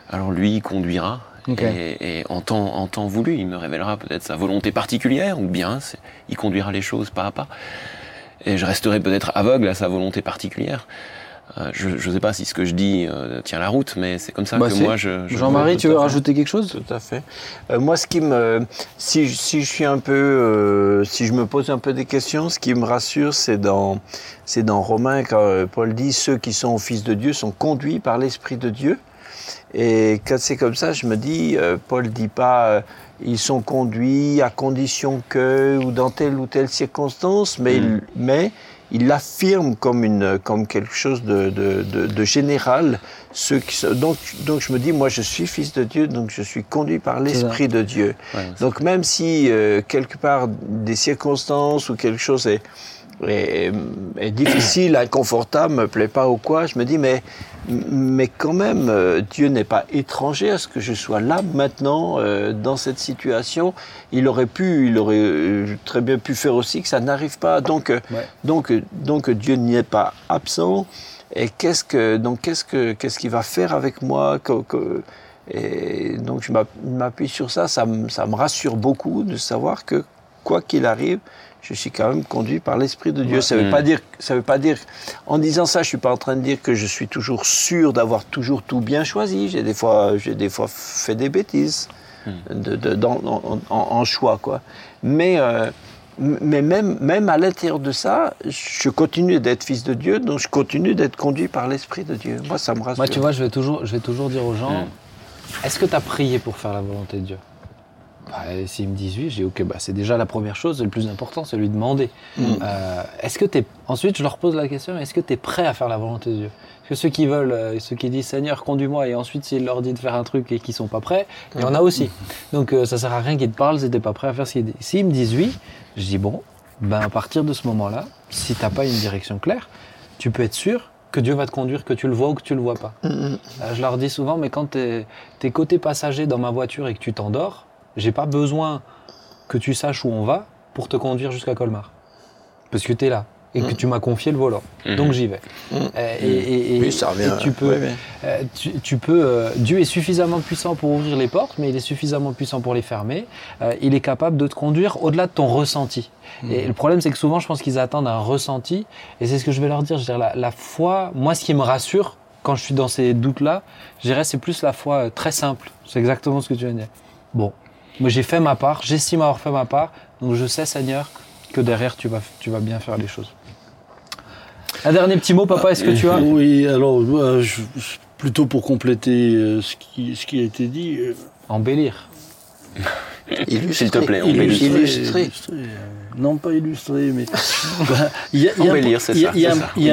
alors lui il conduira. Et, et en, temps, en temps voulu, il me révélera peut-être sa volonté particulière, ou bien il conduira les choses pas à pas. Et je resterai peut-être aveugle à sa volonté particulière. Euh, je ne sais pas si ce que je dis euh, tient la route, mais c'est comme ça Bah, que moi je. je Jean-Marie, tu veux rajouter quelque chose? Tout à fait. Euh, moi, ce qui me, si, je- si je suis un peu, euh, si je me pose un peu des questions, ce qui me rassure, c'est dans, c'est dans Romains quand euh, Paul dit ceux qui sont au Fils de Dieu sont conduits par l'Esprit de Dieu. Et quand c'est comme ça, je me dis, euh, Paul dit pas euh, ils sont conduits à condition que ou dans telle ou telle circonstance, mais il, mais il l'affirme comme une comme quelque chose de, de, de, de général. Qui donc donc je me dis moi je suis fils de Dieu donc je suis conduit par l'esprit de Dieu. Ouais, Donc même si euh, quelque part des circonstances ou quelque chose est, est, est difficile, inconfortable, me plaît pas ou quoi, je me dis mais mais quand même euh, Dieu n'est pas étranger à ce que je sois là maintenant euh, dans cette situation. Il aurait pu, il aurait euh, très bien pu faire aussi que ça n'arrive pas. Donc Ouais. donc donc Dieu n'y est pas absent. Et qu'est-ce que donc qu'est-ce que qu'est-ce qu'il va faire avec moi? Que- que- et donc je m'app- m'appuie sur ça, ça me, ça me rassure beaucoup de savoir que quoi qu'il arrive, je suis quand même conduit par l'Esprit de Dieu. Ça ne veut Mm. pas dire, ça veut pas dire, en disant ça, je suis pas en train de dire que je suis toujours sûr d'avoir toujours tout bien choisi. J'ai des fois, j'ai des fois fait des bêtises de, de- dans- en, en- en choix, quoi. Mais, euh, Mais même, même à l'intérieur de ça, je continue d'être fils de Dieu, donc je continue d'être conduit par l'Esprit de Dieu. Moi, ça me rassure. Moi, tu vois, je vais toujours, je vais toujours dire aux gens Mm. est-ce que tu as prié pour faire la volonté de Dieu? Bah, S'ils me disent oui, je dis ok, bah, c'est déjà la première chose, le plus important, c'est lui demander. Mm. Euh, est-ce que t'es... Ensuite, je leur pose la question est-ce que tu es prêt à faire la volonté de Dieu? Parce que ceux qui veulent, euh, ceux qui disent Seigneur, conduis-moi, et ensuite, s'il leur dit de faire un truc et qu'ils sont pas prêts, il y en a aussi. Donc, euh, ça sert à rien qu'ils te parlent si t'es pas prêt à faire ce qu'ils disent. S'ils me disent oui, je dis bon, ben, à partir de ce moment-là, si t'as pas une direction claire, tu peux être sûr que Dieu va te conduire, que tu le vois ou que tu le vois pas. Mm, Euh, Je leur dis souvent, mais quand tu es, côté passager dans ma voiture et que tu t'endors, j'ai pas besoin que tu saches où on va pour te conduire jusqu'à Colmar. Parce que tu es là et que tu m'as confié le volant. Donc j'y vais. Euh, et, et- et- Oui, ça revient. et tu peux, oui. euh, tu, tu peux euh, Dieu est suffisamment puissant pour ouvrir les portes, mais il est suffisamment puissant pour les fermer. Il est capable de te conduire au-delà de ton ressenti. Et le problème, c'est que souvent, je pense qu'ils attendent un ressenti. Et c'est ce que je vais leur dire. Je veux dire, la, la foi, moi, ce qui me rassure quand je suis dans ces doutes-là, je dirais, c'est plus la foi très simple. C'est exactement ce que tu viens de dire. Bon, moi, j'ai fait ma part, j'estime avoir fait ma part, donc je sais, Seigneur, que derrière, tu vas, tu vas bien faire les choses. Un dernier petit mot, papa, est-ce que tu as? Oui, alors, je- je- plutôt pour compléter euh, ce, qui, ce qui a été dit. euh, Embellir. S'il te plaît, Illustrer. embellis. Illustrer. illustrer, euh, Non, pas illustrer, mais. Bah, Il y a,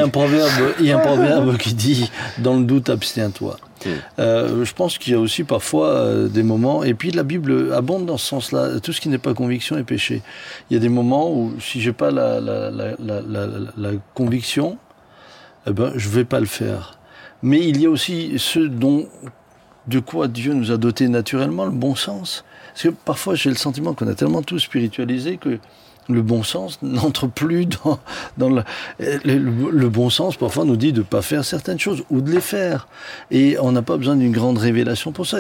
un- proverbe, il y a un proverbe qui dit dans le doute, abstiens-toi. Mm. Euh, je pense qu'il y a aussi parfois euh, des moments, et puis la Bible abonde dans ce sens-là. Tout ce qui n'est pas conviction est péché. Il y a des moments où si j'ai pas la, la, la conviction, eh ben, je vais pas le faire. Mais il y a aussi ce dont, de quoi Dieu nous a doté naturellement, le bon sens. Parce que parfois j'ai le sentiment qu'on a tellement tout spiritualisé que le bon sens n'entre plus dans, le, le bon sens. Parfois nous dit de ne pas faire certaines choses ou de les faire. Et on n'a pas besoin d'une grande révélation pour ça.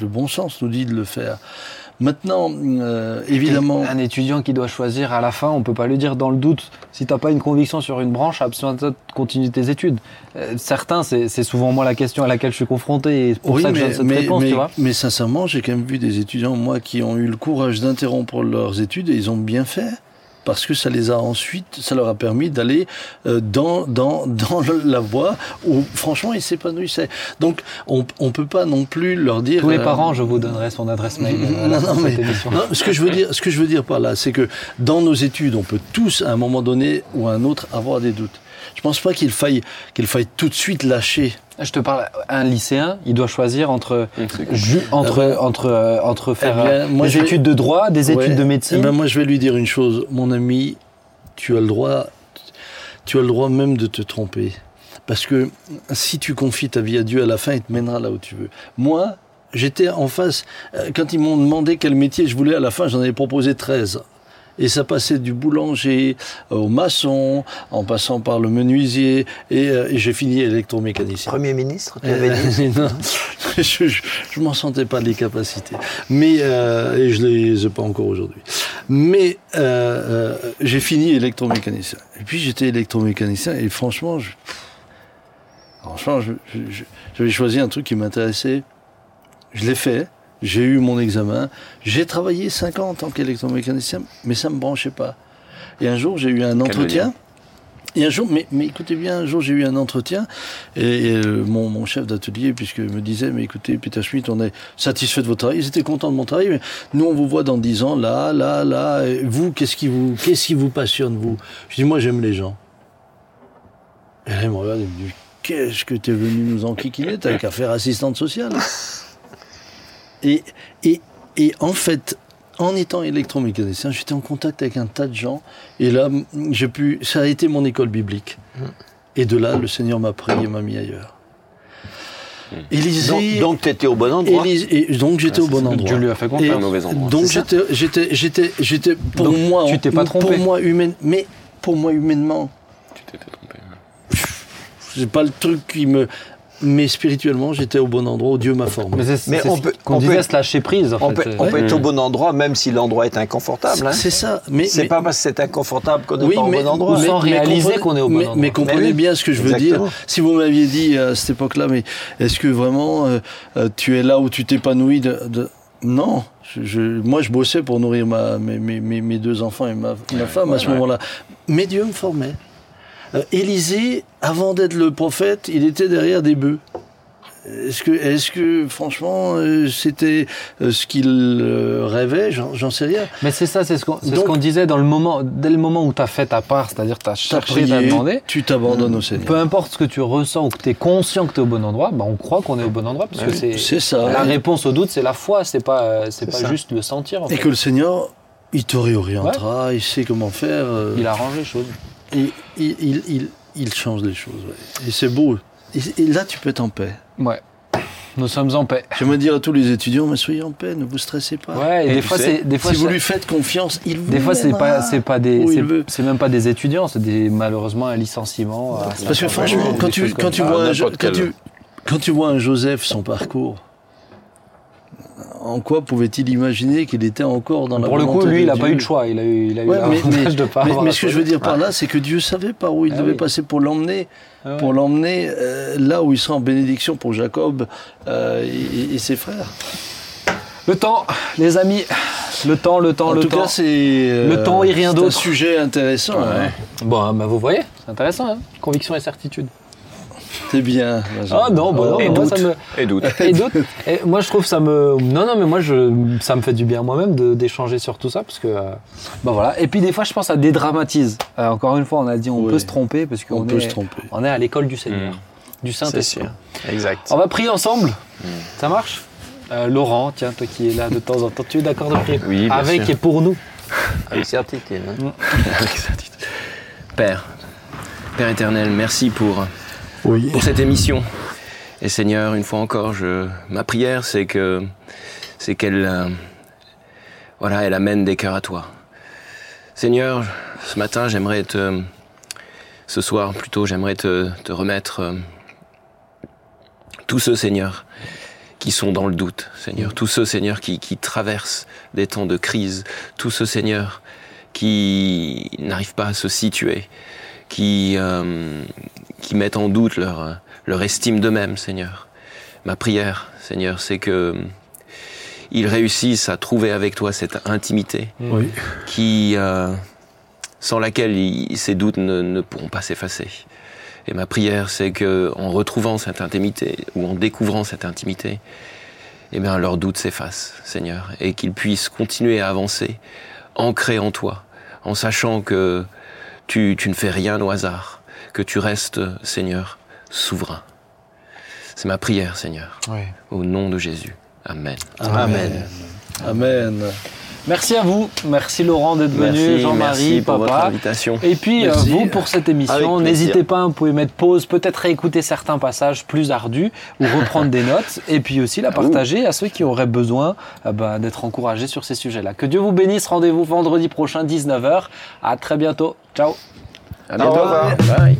Le bon sens nous dit de le faire. Maintenant, euh, évidemment. Un étudiant qui doit choisir à la fin, on peut pas lui dire dans le doute, si t'as pas une conviction sur une branche, abstiens-toi de continuer tes études. Euh, certains, c'est souvent moi la question à laquelle je suis confronté, et c'est pour Oui, ça que je mais, donne cette mais, réponse, mais- tu vois. mais sincèrement, j'ai quand même vu des étudiants, moi, qui ont eu le courage d'interrompre leurs études et ils ont bien fait. Parce que ça les a ensuite, ça leur a permis d'aller euh, dans, dans, dans la voie où, franchement, ils s'épanouissaient. Donc, on ne peut pas non plus leur dire. Tous les euh, parents, je vous donnerai son adresse mail euh, à la non, non, mais, non, ce que je veux dire, ce que je veux dire par là, c'est que dans nos études, on peut tous, à un moment donné ou à un autre, avoir des doutes. Je pense pas qu'il faille, qu'il faille tout de suite lâcher. Je te parle, un lycéen, il doit choisir entre, c'est ju- entre, entre, euh, entre faire Eh bien, euh, moi, des je vais- études de droit, des Ouais. études de Eh médecine. ben, moi, je vais lui dire une chose, mon ami, tu as le droit, tu as le droit même de te tromper. Parce que si tu confies ta vie à Dieu, à la fin, il te mènera là où tu veux. Moi, j'étais en face, euh, quand ils m'ont demandé quel métier je voulais, à la fin, j'en avais proposé 13. Et ça passait du boulanger au maçon, en passant par le menuisier, et, euh, et j'ai fini électromécanicien. Premier ministre, tu avais dit. Non, je, je, je m'en sentais pas les capacités. Mais, euh, et je les ai pas encore aujourd'hui. Mais euh, euh, j'ai fini électromécanicien. Et puis j'étais électromécanicien et franchement, je, franchement, je- je- je- j'avais choisi un truc qui m'intéressait. Je l'ai fait. J'ai eu mon examen. J'ai travaillé 5 ans en tant qu'électromécanicien, mais ça me branchait pas. Et un jour, j'ai eu un entretien. Et un jour, mais, mais écoutez bien, un jour j'ai eu un entretien et, et, euh, mon, mon chef d'atelier, puisque me disait, mais écoutez, Peter Schmidt, on est satisfait de votre travail, ils étaient contents de mon travail, mais nous on vous voit dans 10 ans, là, là, là, et vous, qu'est-ce qui vous, qu'est-ce qui vous passionne, vous? Je dis, moi j'aime les gens. Et là, il me regarde et me dit, qu'est-ce que tu es venu nous enquiquiner? T'as qu'à faire assistante sociale. Et, et, et en fait, en étant électromécanicien, j'étais en contact avec un tas de gens. Et là, j'ai pu. Ça a été mon école biblique. Et de là, le Seigneur m'a pris et m'a mis ailleurs. Élisée. Donc, tu étais au bon endroit. Et donc j'étais au bon endroit. Dieu lui a fait confiance. Au mauvais endroit. donc j'étais, j'étais, j'étais, j'étais pour Donc, moi, tu t'es pas trompé. pour moi humaine, mais pour moi humainement, Tu t'étais trompé. hein. c'est pas le truc qui me, mais spirituellement, j'étais au bon endroit où Dieu m'a formé. Mais c'est Mais on ce peut- qu'on on disait, peut- se lâcher prise. En On fait. peut, être au bon endroit même si l'endroit est inconfortable. hein. C'est ça, mais C'est pas parce que c'est inconfortable qu'on Oui, pas mais, au bon endroit. mais- sans réaliser qu'on est au bon mais, endroit. Mais comprenez Mais oui, bien ce que je veux exactement. dire. Si vous m'aviez dit à cette époque-là, mais est-ce que vraiment euh, euh, tu es là où tu t'épanouis de, de- Non, je, je- moi je bossais pour nourrir ma, mes, mes- mes- mes deux enfants et ma, ma femme à ce moment-là. Mais Dieu me formait. Euh, Élisée, avant d'être le prophète, il était derrière des bœufs. Est-ce que, est-ce que franchement, euh, c'était euh, ce qu'il euh, rêvait? J'en sais rien. Mais c'est ça, c'est ce qu'on ce disait dans le moment, dès le moment où tu as fait ta part, c'est-à-dire tu as T'as cherché, tu as demandé. tu t'abandonnes au Seigneur. Peu importe ce que tu ressens ou que tu es conscient que tu es au bon endroit, bah on croit qu'on est au bon endroit parce que c'est C'est ça. la réponse au doute, c'est la foi, c'est pas euh, c'est pas ça. juste le sentir. en Et fait. que le Seigneur, il te réorientera, il sait comment faire. euh, Il arrange les choses. Il, il, il, il- il change les choses. ouais. Et c'est beau. Et, et là, tu peux être en paix. Ouais. Nous sommes en paix. J'aimerais dire à tous les étudiants, mais soyez en paix, ne vous stressez pas. Ouais, et, Et des fois sais, c'est des fois si vous lui faites confiance, il vous des fois c'est pas c'est pas des c'est- même pas des étudiants, c'est des malheureusement un licenciement. à Parce que franchement, quand tu, quand, tu vois un, n'importe quand, tu, quand tu vois un Joseph, son parcours, en quoi pouvait-il imaginer qu'il était encore dans la Pour le coup, lui, il de a pas eu de choix. Il a eu, il a eu Ouais, mais, de pas mais- ce que je veux dire par là, c'est que Dieu savait par où il Ah devait oui. passer pour l'emmener, Ah pour l'emmener euh, là où il sera en bénédiction pour Jacob euh, et, et ses frères. Le temps, les amis, le temps, le temps, en le tout temps. c'est euh, Le temps et rien c'est d'autre. un sujet intéressant. hein. Bon, bah, vous voyez, c'est intéressant, hein conviction et certitude. C'est bien. Ah non, bah non, Et moi, doute. ça me... Et doute. Et d'autres. Et moi, je trouve ça me. Non, non, mais moi, je... ça me fait du bien moi-même d'échanger sur tout ça parce que. euh, Bah voilà. Et puis des fois, je pense à dédramatise. Euh, encore une fois, on a dit on Oui. peut se tromper parce qu'on On peut est, se tromper. on est à l'école du Seigneur, du C'est Saint-Esprit. sûr. Exact. On va prier ensemble. Ça marche? Euh, Laurent, tiens, toi qui es là de temps en temps, tu es d'accord de prier? Oui, bien avec sûr. et pour nous. Avec certitude. hein. Avec certitude. Père, Père éternel, merci pour, Oui. pour cette émission. Et Seigneur, une fois encore, je, ma prière, c'est que c'est qu'elle euh, voilà, elle amène des cœurs à toi. Seigneur, ce matin, j'aimerais te ce soir plutôt, j'aimerais te, te remettre euh, tous ceux, Seigneur, qui sont dans le doute, Seigneur, tous ceux, Seigneur, qui, qui traversent des temps de crise, tous ceux, Seigneur, qui n'arrivent pas à se situer, qui, euh, qui mettent en doute leur, leur estime d'eux-mêmes, Seigneur. Ma prière, Seigneur, c'est que ils réussissent à trouver avec toi cette intimité Oui. qui, euh, sans laquelle ils- ces doutes ne, ne pourront pas s'effacer. Et ma prière, c'est que en retrouvant cette intimité ou en découvrant cette intimité, eh bien, leurs doutes s'effacent, Seigneur, et qu'ils puissent continuer à avancer, ancrés en toi, en sachant que tu, tu ne fais rien au hasard, que tu restes, Seigneur, souverain. C'est ma prière, Seigneur, au nom de Jésus. Amen. Amen. Amen. Merci à vous. Merci Laurent d'être venu, Merci, Jean-Marie, merci pour votre papa. invitation. Et puis, euh, Merci. vous, pour cette émission, n'hésitez pas, vous pouvez mettre pause, peut-être réécouter certains passages plus ardus ou reprendre des notes, et puis aussi la partager à ceux qui auraient besoin euh, ben, d'être encouragés sur ces sujets-là. Que Dieu vous bénisse. Rendez-vous vendredi prochain, 19h. À très bientôt. Ciao. À bientôt. Bye.